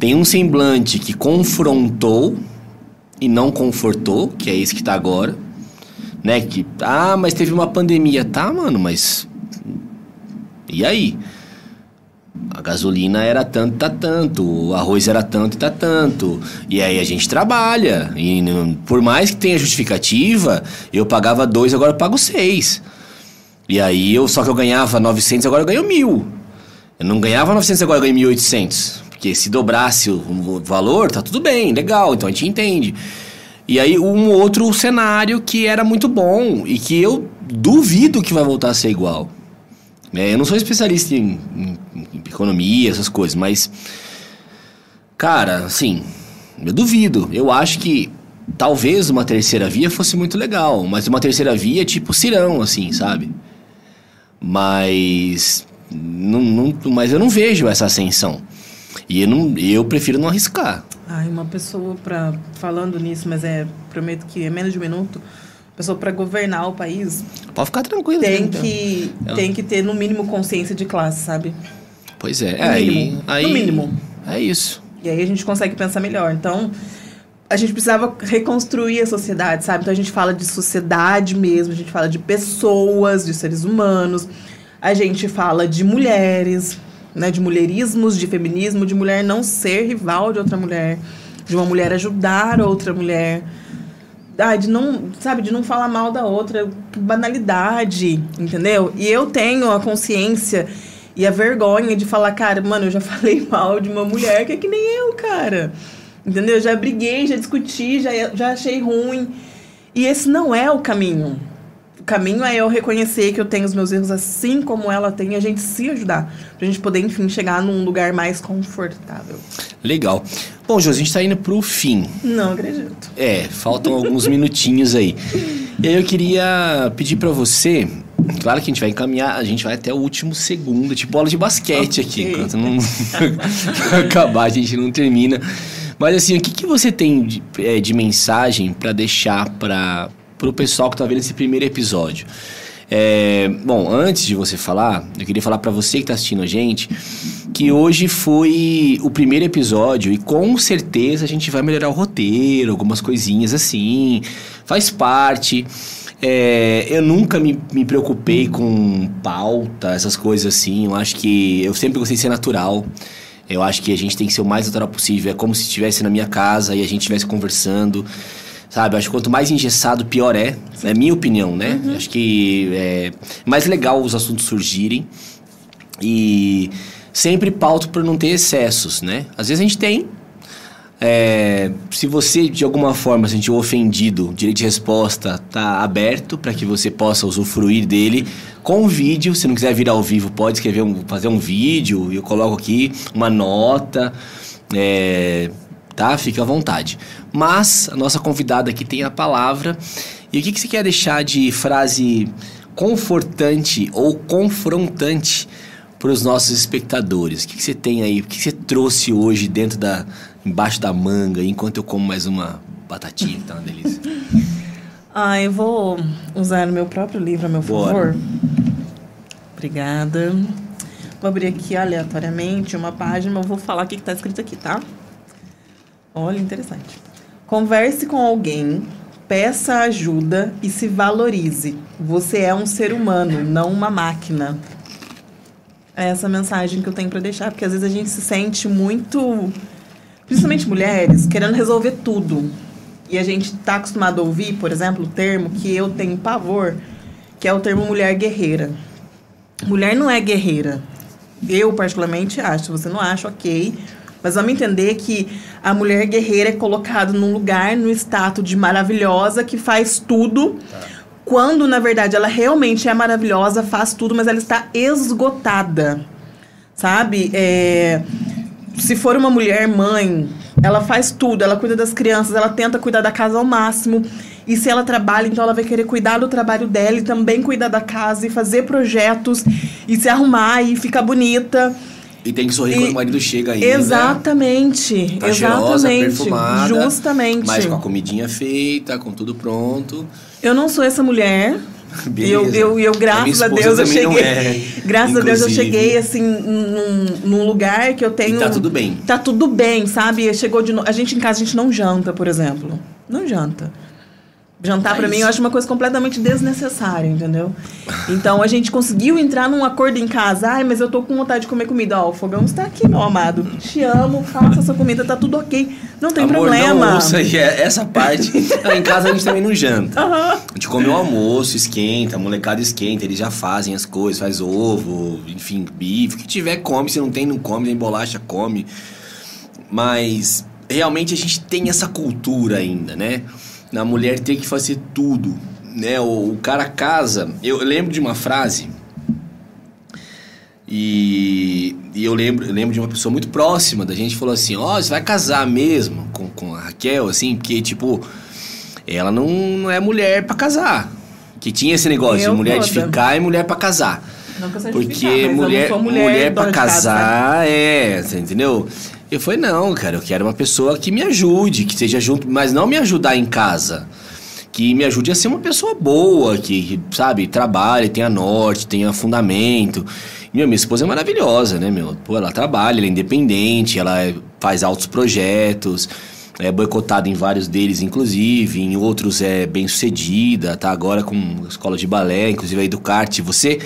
Tem um semblante que confrontou e não confortou, que é esse que está agora. Né? Que, ah, mas teve uma pandemia. Tá, mano, mas. E aí? A gasolina era tanto, tá tanto. O arroz era tanto, tá tanto. E aí a gente trabalha. E por mais que tenha justificativa, eu pagava dois, agora eu pago seis. E aí eu só que eu ganhava 900, agora eu ganho mil. Eu não ganhava 900, agora eu ganho 1.800. Porque se dobrasse o valor, tá tudo bem, legal, então a gente entende. E aí um outro cenário que era muito bom e que eu duvido que vai voltar a ser igual. É, eu não sou especialista em, em- em economia, essas coisas, mas. Cara, assim, eu duvido. Eu acho que talvez uma terceira via fosse muito legal, mas uma terceira via tipo Cirão, assim, sabe? Mas. Não, não- mas eu não vejo essa ascensão. E eu, não, eu prefiro não arriscar. Ai, uma pessoa para falando nisso, mas é prometo que é menos de um minuto. Pessoa para governar o país Pode ficar tranquilo. tem né? que É. tem que ter no mínimo consciência de classe, sabe? Pois é. No aí, mínimo. aí, No mínimo. É isso. E aí a gente consegue pensar melhor. Então, a gente precisava reconstruir a sociedade, sabe? Então a gente fala de sociedade mesmo, a gente fala de pessoas, de seres humanos, a gente fala de mulheres, né? De mulherismos, de feminismo, de mulher não ser rival de outra mulher, de uma mulher ajudar outra mulher. Ah, de não, sabe, de não falar mal da outra, banalidade, entendeu? E eu tenho a consciência e a vergonha de falar, cara, mano, eu já falei mal de uma mulher que é que nem eu, cara. Entendeu? Já briguei, já discuti, já, já achei ruim. E esse não é o caminho. O caminho é eu reconhecer que eu tenho os meus erros assim como ela tem e a gente se ajudar. Pra gente poder, enfim, chegar num lugar mais confortável. Legal. Bom, Josi, a gente tá indo pro fim. Não acredito. É, faltam alguns minutinhos aí. E aí eu queria pedir pra você. Claro que a gente vai encaminhar, a gente vai até o último segundo, tipo bola de basquete aqui. Ok. Enquanto não acabar, a gente não termina. Mas assim, o que, que você tem de, é, de mensagem pra deixar para pro pessoal que tá vendo esse primeiro episódio? É, bom, antes de você falar, eu queria falar pra você que tá assistindo a gente que hoje foi o primeiro episódio e com certeza a gente vai melhorar o roteiro, algumas coisinhas assim, faz parte. É, eu nunca me, me preocupei com pauta, essas coisas assim. Eu acho que eu sempre gostei de ser natural. Eu acho que a gente tem que ser o mais natural possível. É como se estivesse na minha casa e a gente estivesse conversando. Sabe, acho que quanto mais engessado, pior é. É minha opinião, né? Eu Acho que é mais legal os assuntos surgirem. E sempre pauto para não ter excessos, né? Às vezes a gente tem. É, se você de alguma forma se sentiu ofendido, o direito de resposta tá aberto para que você possa usufruir dele com vídeo. Se não quiser vir ao vivo, pode escrever um, fazer um vídeo e eu coloco aqui uma nota. É, tá? Fique à vontade. Mas a nossa convidada aqui tem a palavra. E o que, que você quer deixar de frase confortante ou confrontante para os nossos espectadores? O que, que você tem aí? O que, que você trouxe hoje dentro da. embaixo da manga, enquanto eu como mais uma batatinha, que tá uma delícia? Ah, eu vou usar o meu próprio livro a meu Bora. favor. Obrigada. Vou abrir aqui aleatoriamente uma página, eu vou falar o que está escrito aqui, tá? Olha, interessante. Converse com alguém, peça ajuda e se valorize. Você é um ser humano, não uma máquina. É essa mensagem que eu tenho para deixar, porque às vezes a gente se sente muito, principalmente mulheres, querendo resolver tudo. E a gente tá acostumado a ouvir, por exemplo, o termo que eu tenho pavor, que é o termo mulher guerreira. Mulher não é guerreira. Eu, particularmente, acho. Você não acha, ok. Mas vamos entender que a mulher guerreira é colocada num lugar, no status de maravilhosa, que faz tudo. Quando, na verdade, ela realmente é maravilhosa, faz tudo, mas ela está esgotada. Sabe? É, se for uma mulher mãe, ela faz tudo, ela cuida das crianças, ela tenta cuidar da casa ao máximo. E se ela trabalha, então ela vai querer cuidar do trabalho dela e também cuidar da casa e fazer projetos e se arrumar e ficar bonita. E tem que sorrir E- quando o marido chega ainda. Exatamente. Tá cheirosa, exatamente. perfumada. Justamente. Mas com a comidinha feita, com tudo pronto. Eu não sou essa mulher. E eu, eu, eu, A graças a esposa Deus, eu cheguei. é, graças a Deus, eu inclusive. cheguei assim num, num lugar que eu tenho. E tá tudo bem. Tá tudo bem, sabe? Chegou de no... A gente em casa, a gente não janta, por exemplo. Não janta. Jantar pra Mas- mim eu acho uma coisa completamente desnecessária, entendeu? Então a gente conseguiu entrar num acordo em casa. Ai, mas eu tô com vontade de comer comida. Ó, o fogão está aqui, meu amado. Te amo, faça essa comida, tá tudo ok. Não tem Amor, problema. Não ouça aí, é- essa parte. Não, em casa a gente também não janta. Aham. A gente come o almoço, esquenta, a molecada esquenta, eles já fazem as coisas, faz ovo, enfim, bife, o que tiver come, se não tem, não come, tem bolacha, come. Mas realmente a gente tem essa cultura ainda, né? Na mulher ter que fazer tudo, né? O, o cara casa. Eu lembro de uma frase. E, e eu, lembro, eu lembro de uma pessoa muito próxima da gente falou assim: Ó, você vai casar mesmo com, com a Raquel, assim, porque, tipo, ela não, não é mulher pra casar. Que tinha esse negócio Eu de mulher de toda. ficar e mulher pra casar. Porque mulher, mulher, mulher pra dona de casa, casar, é, você entendeu? Eu falei, não, cara, eu quero uma pessoa que me ajude, que seja junto, mas não me ajudar em casa. Que me ajude a ser uma pessoa boa, que, sabe, trabalhe, tenha norte, tenha fundamento. Meu, minha esposa é maravilhosa, né, meu? Pô, ela trabalha, ela é independente, ela é- faz altos projetos, é boicotada em vários deles, inclusive, em outros é bem sucedida, tá agora com escola de balé, inclusive a Educarte. Você,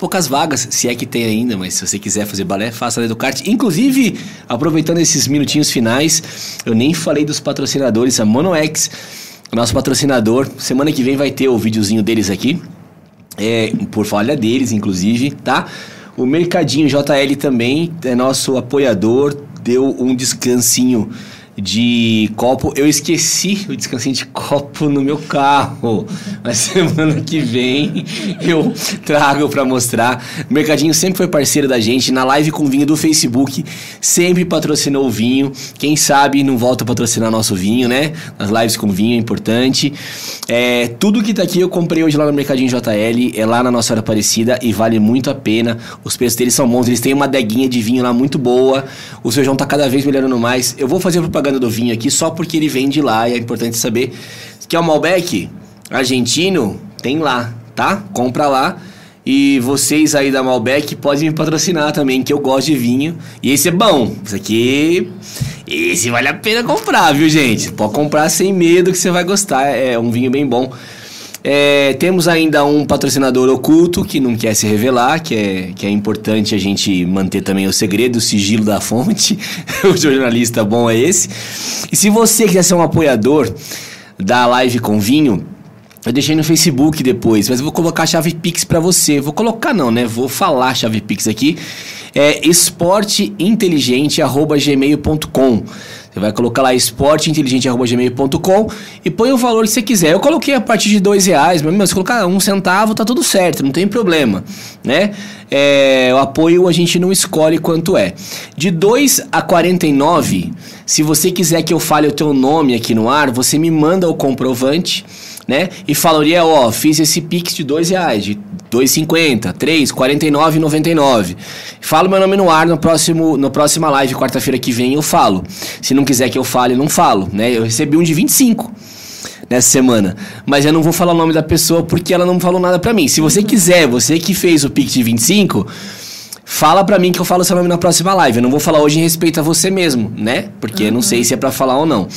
poucas vagas, se é que tem ainda, mas se você quiser fazer balé, faça na Educarte. Inclusive, aproveitando esses minutinhos finais, eu nem falei dos patrocinadores, a MonoX, nosso patrocinador. Semana que vem vai ter o videozinho deles aqui. É, por falha deles, inclusive, tá? O Mercadinho JL também é nosso apoiador, deu um descansinho de copo. Eu esqueci o descansinho de copo no meu carro. Mas semana que vem eu trago para mostrar. O Mercadinho sempre foi parceiro da gente. Na live com vinho do Facebook, sempre patrocinou o vinho. Quem sabe não volta a patrocinar nosso vinho, né? Nas lives com vinho é importante. É, tudo que tá aqui eu comprei hoje lá no Mercadinho JL. É lá na Nossa Hora Aparecida e vale muito a pena. Os preços deles são bons. Eles têm uma adeguinha de vinho lá muito boa. O feijão tá cada vez melhorando mais. Eu vou fazer propaganda do vinho aqui só porque ele vem de lá e é importante saber. Que é o Malbec argentino, tem lá, tá? Compra lá. E vocês aí da Malbec podem me patrocinar também, que eu gosto de vinho. E esse é bom. Esse aqui. Esse vale a pena comprar, viu, gente? Pode comprar sem medo que você vai gostar. É um vinho bem bom. É, temos ainda um patrocinador oculto que não quer se revelar, que é, que é importante a gente manter também o segredo, o sigilo da fonte. o jornalista bom é esse. E se você quiser ser um apoiador da live com vinho, eu deixei no Facebook depois, mas eu vou colocar a chave Pix para você. Vou colocar não, né? Vou falar a chave Pix aqui. É esporteinteligente@gmail.com. Você vai colocar lá esporteinteligente.gmail.com e põe o valor que você quiser. Eu coloquei a partir de dois reais, mas se colocar um centavo tá tudo certo, não tem problema, né? É, o apoio a gente não escolhe quanto é. De 2 a 49, se você quiser que eu fale o teu nome aqui no ar, você me manda o comprovante né? E fala, Uriel, ó, fiz esse Pix de dois reais, de 2,50, 3, 49,99. Fala meu nome no ar no próximo, no próxima live, quarta-feira que vem, eu falo. Se não quiser que eu fale, não falo, né? Eu recebi um de 25 nessa semana, mas eu não vou falar o nome da pessoa porque ela não falou nada pra mim. Se você quiser, você que fez o Pix de 25, fala pra mim que eu falo seu nome na próxima live. Eu não vou falar hoje em respeito a você mesmo, né? Porque eu não sei se é pra falar ou não.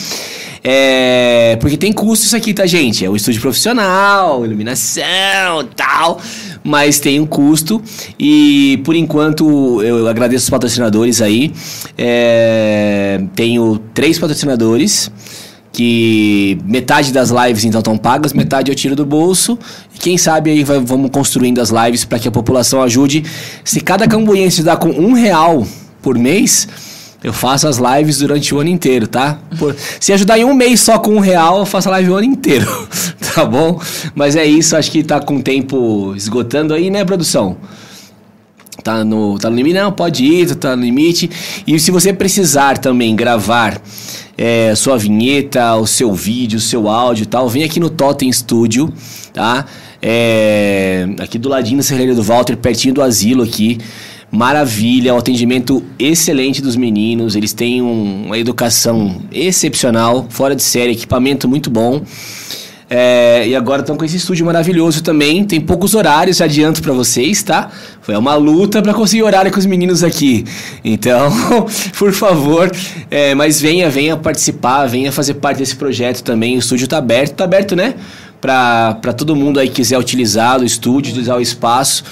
É, porque tem custo isso aqui, tá, gente? É o estúdio profissional, iluminação tal. Mas tem um custo. E por enquanto eu agradeço os patrocinadores aí. É, tenho três patrocinadores. Que metade das lives então estão pagas, metade eu tiro do bolso. E quem sabe aí vai- vamos construindo as lives para que a população ajude. Se cada cambuense dá com um real por mês, eu faço as lives durante o ano inteiro, tá? Por- se ajudar em um mês só com um real, eu faço a live o ano inteiro, tá bom? Mas é isso, acho que tá com o tempo esgotando aí, né, produção? Tá no, tá no limite? Não, pode ir, tá no limite. E se você precisar também gravar é, sua vinheta, o seu vídeo, o seu áudio e tal, vem aqui no Totem Studio, tá? É, aqui do ladinho da Serraria do Walter, pertinho do asilo aqui. Maravilha, um atendimento excelente dos meninos. Eles têm um- uma educação excepcional, fora de série, equipamento muito bom. É, e agora estão com esse estúdio maravilhoso também. Tem poucos horários, adianto pra vocês, tá? Foi uma luta pra conseguir horário com os meninos aqui. Então, por favor, é, mas venha, venha participar, venha fazer parte desse projeto também. O estúdio tá aberto, tá aberto, né? Pra todo mundo aí que quiser utilizar o estúdio, utilizar o espaço.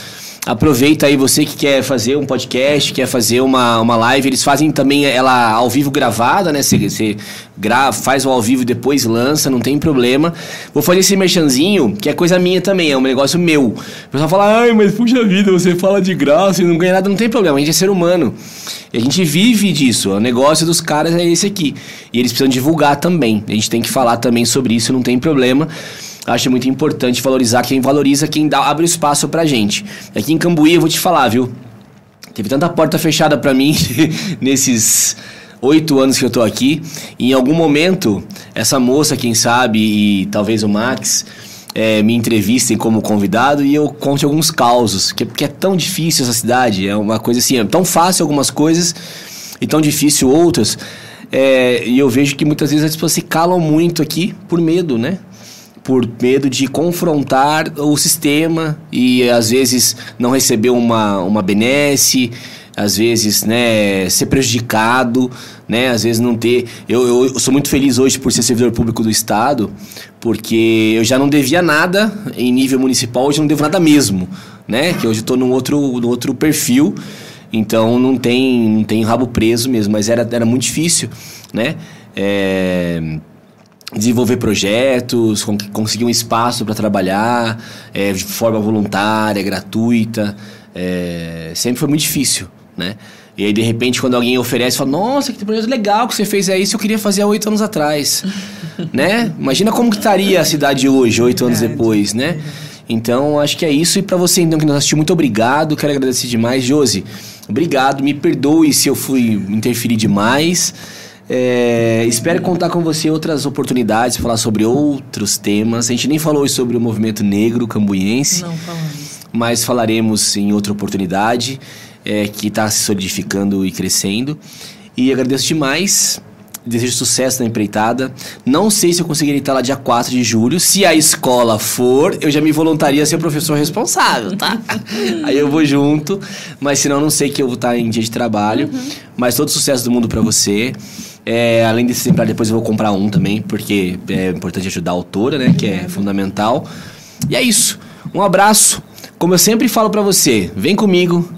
Aproveita aí você que quer fazer um podcast, quer fazer uma, uma live. Eles fazem também ela ao vivo gravada, né? Você, grava, faz o ao vivo e depois lança, não tem problema. Vou fazer esse merchanzinho, que é coisa minha também, é um negócio meu. O pessoal fala, ai, mas puxa vida, você fala de graça e não ganha nada, não tem problema, a gente é ser humano. E a gente vive disso, o negócio dos caras é esse aqui. E eles precisam divulgar também. A gente tem que falar também sobre isso, não tem problema. Acho muito importante valorizar quem valoriza, quem dá, abre espaço pra gente. Aqui em Cambuí, eu vou te falar, viu? Teve tanta porta fechada pra mim nesses oito anos que eu tô aqui. E em algum momento, essa moça, quem sabe, e talvez o Max, é, me entrevistem como convidado e eu conte alguns causos, que, porque é tão difícil essa cidade, é uma coisa assim, é tão fácil algumas coisas e tão difícil outras. É, e eu vejo que muitas vezes as pessoas se calam muito aqui por medo, né? Por medo de confrontar o sistema e às vezes não receber uma, uma benesse, às vezes, né, ser prejudicado, né, às vezes não ter. Eu, eu, eu, sou muito feliz hoje por ser servidor público do Estado, porque eu já não devia nada em nível municipal, hoje não devo nada mesmo, né, que hoje estou num outro, num outro perfil, então não tem, não tem rabo preso mesmo, mas era, era muito difícil, né, é, desenvolver projetos, conseguir um espaço para trabalhar é, de forma voluntária, gratuita, é, sempre foi muito difícil né? E aí, de repente, quando alguém oferece, fala, nossa, que projeto legal que você fez aí, isso eu queria fazer há oito anos atrás, né? Imagina como que estaria a cidade hoje, oito anos depois, né? Então, acho que é isso. E para você, então, que nos assistiu, muito obrigado. Quero agradecer demais. Josi, obrigado. Me perdoe se eu fui interferir demais. É, espero contar com você outras oportunidades, falar sobre outros temas. A gente nem falou hoje sobre o movimento negro cambuiense. Não falamos. Mas falaremos em outra oportunidade é, que está se solidificando e crescendo. E agradeço demais. Desejo sucesso na empreitada. Não sei se eu conseguirei estar lá dia 4 de julho. Se a escola for, eu já me voluntaria a ser o professor responsável, tá? Aí eu vou junto. Mas senão não sei que eu vou estar em dia de trabalho. Uhum. Mas todo sucesso do mundo para você. É, além desse exemplar, depois eu vou comprar um também, porque é importante ajudar a autora, né? Que é fundamental. E é isso. Um abraço. Como eu sempre falo para você, vem comigo,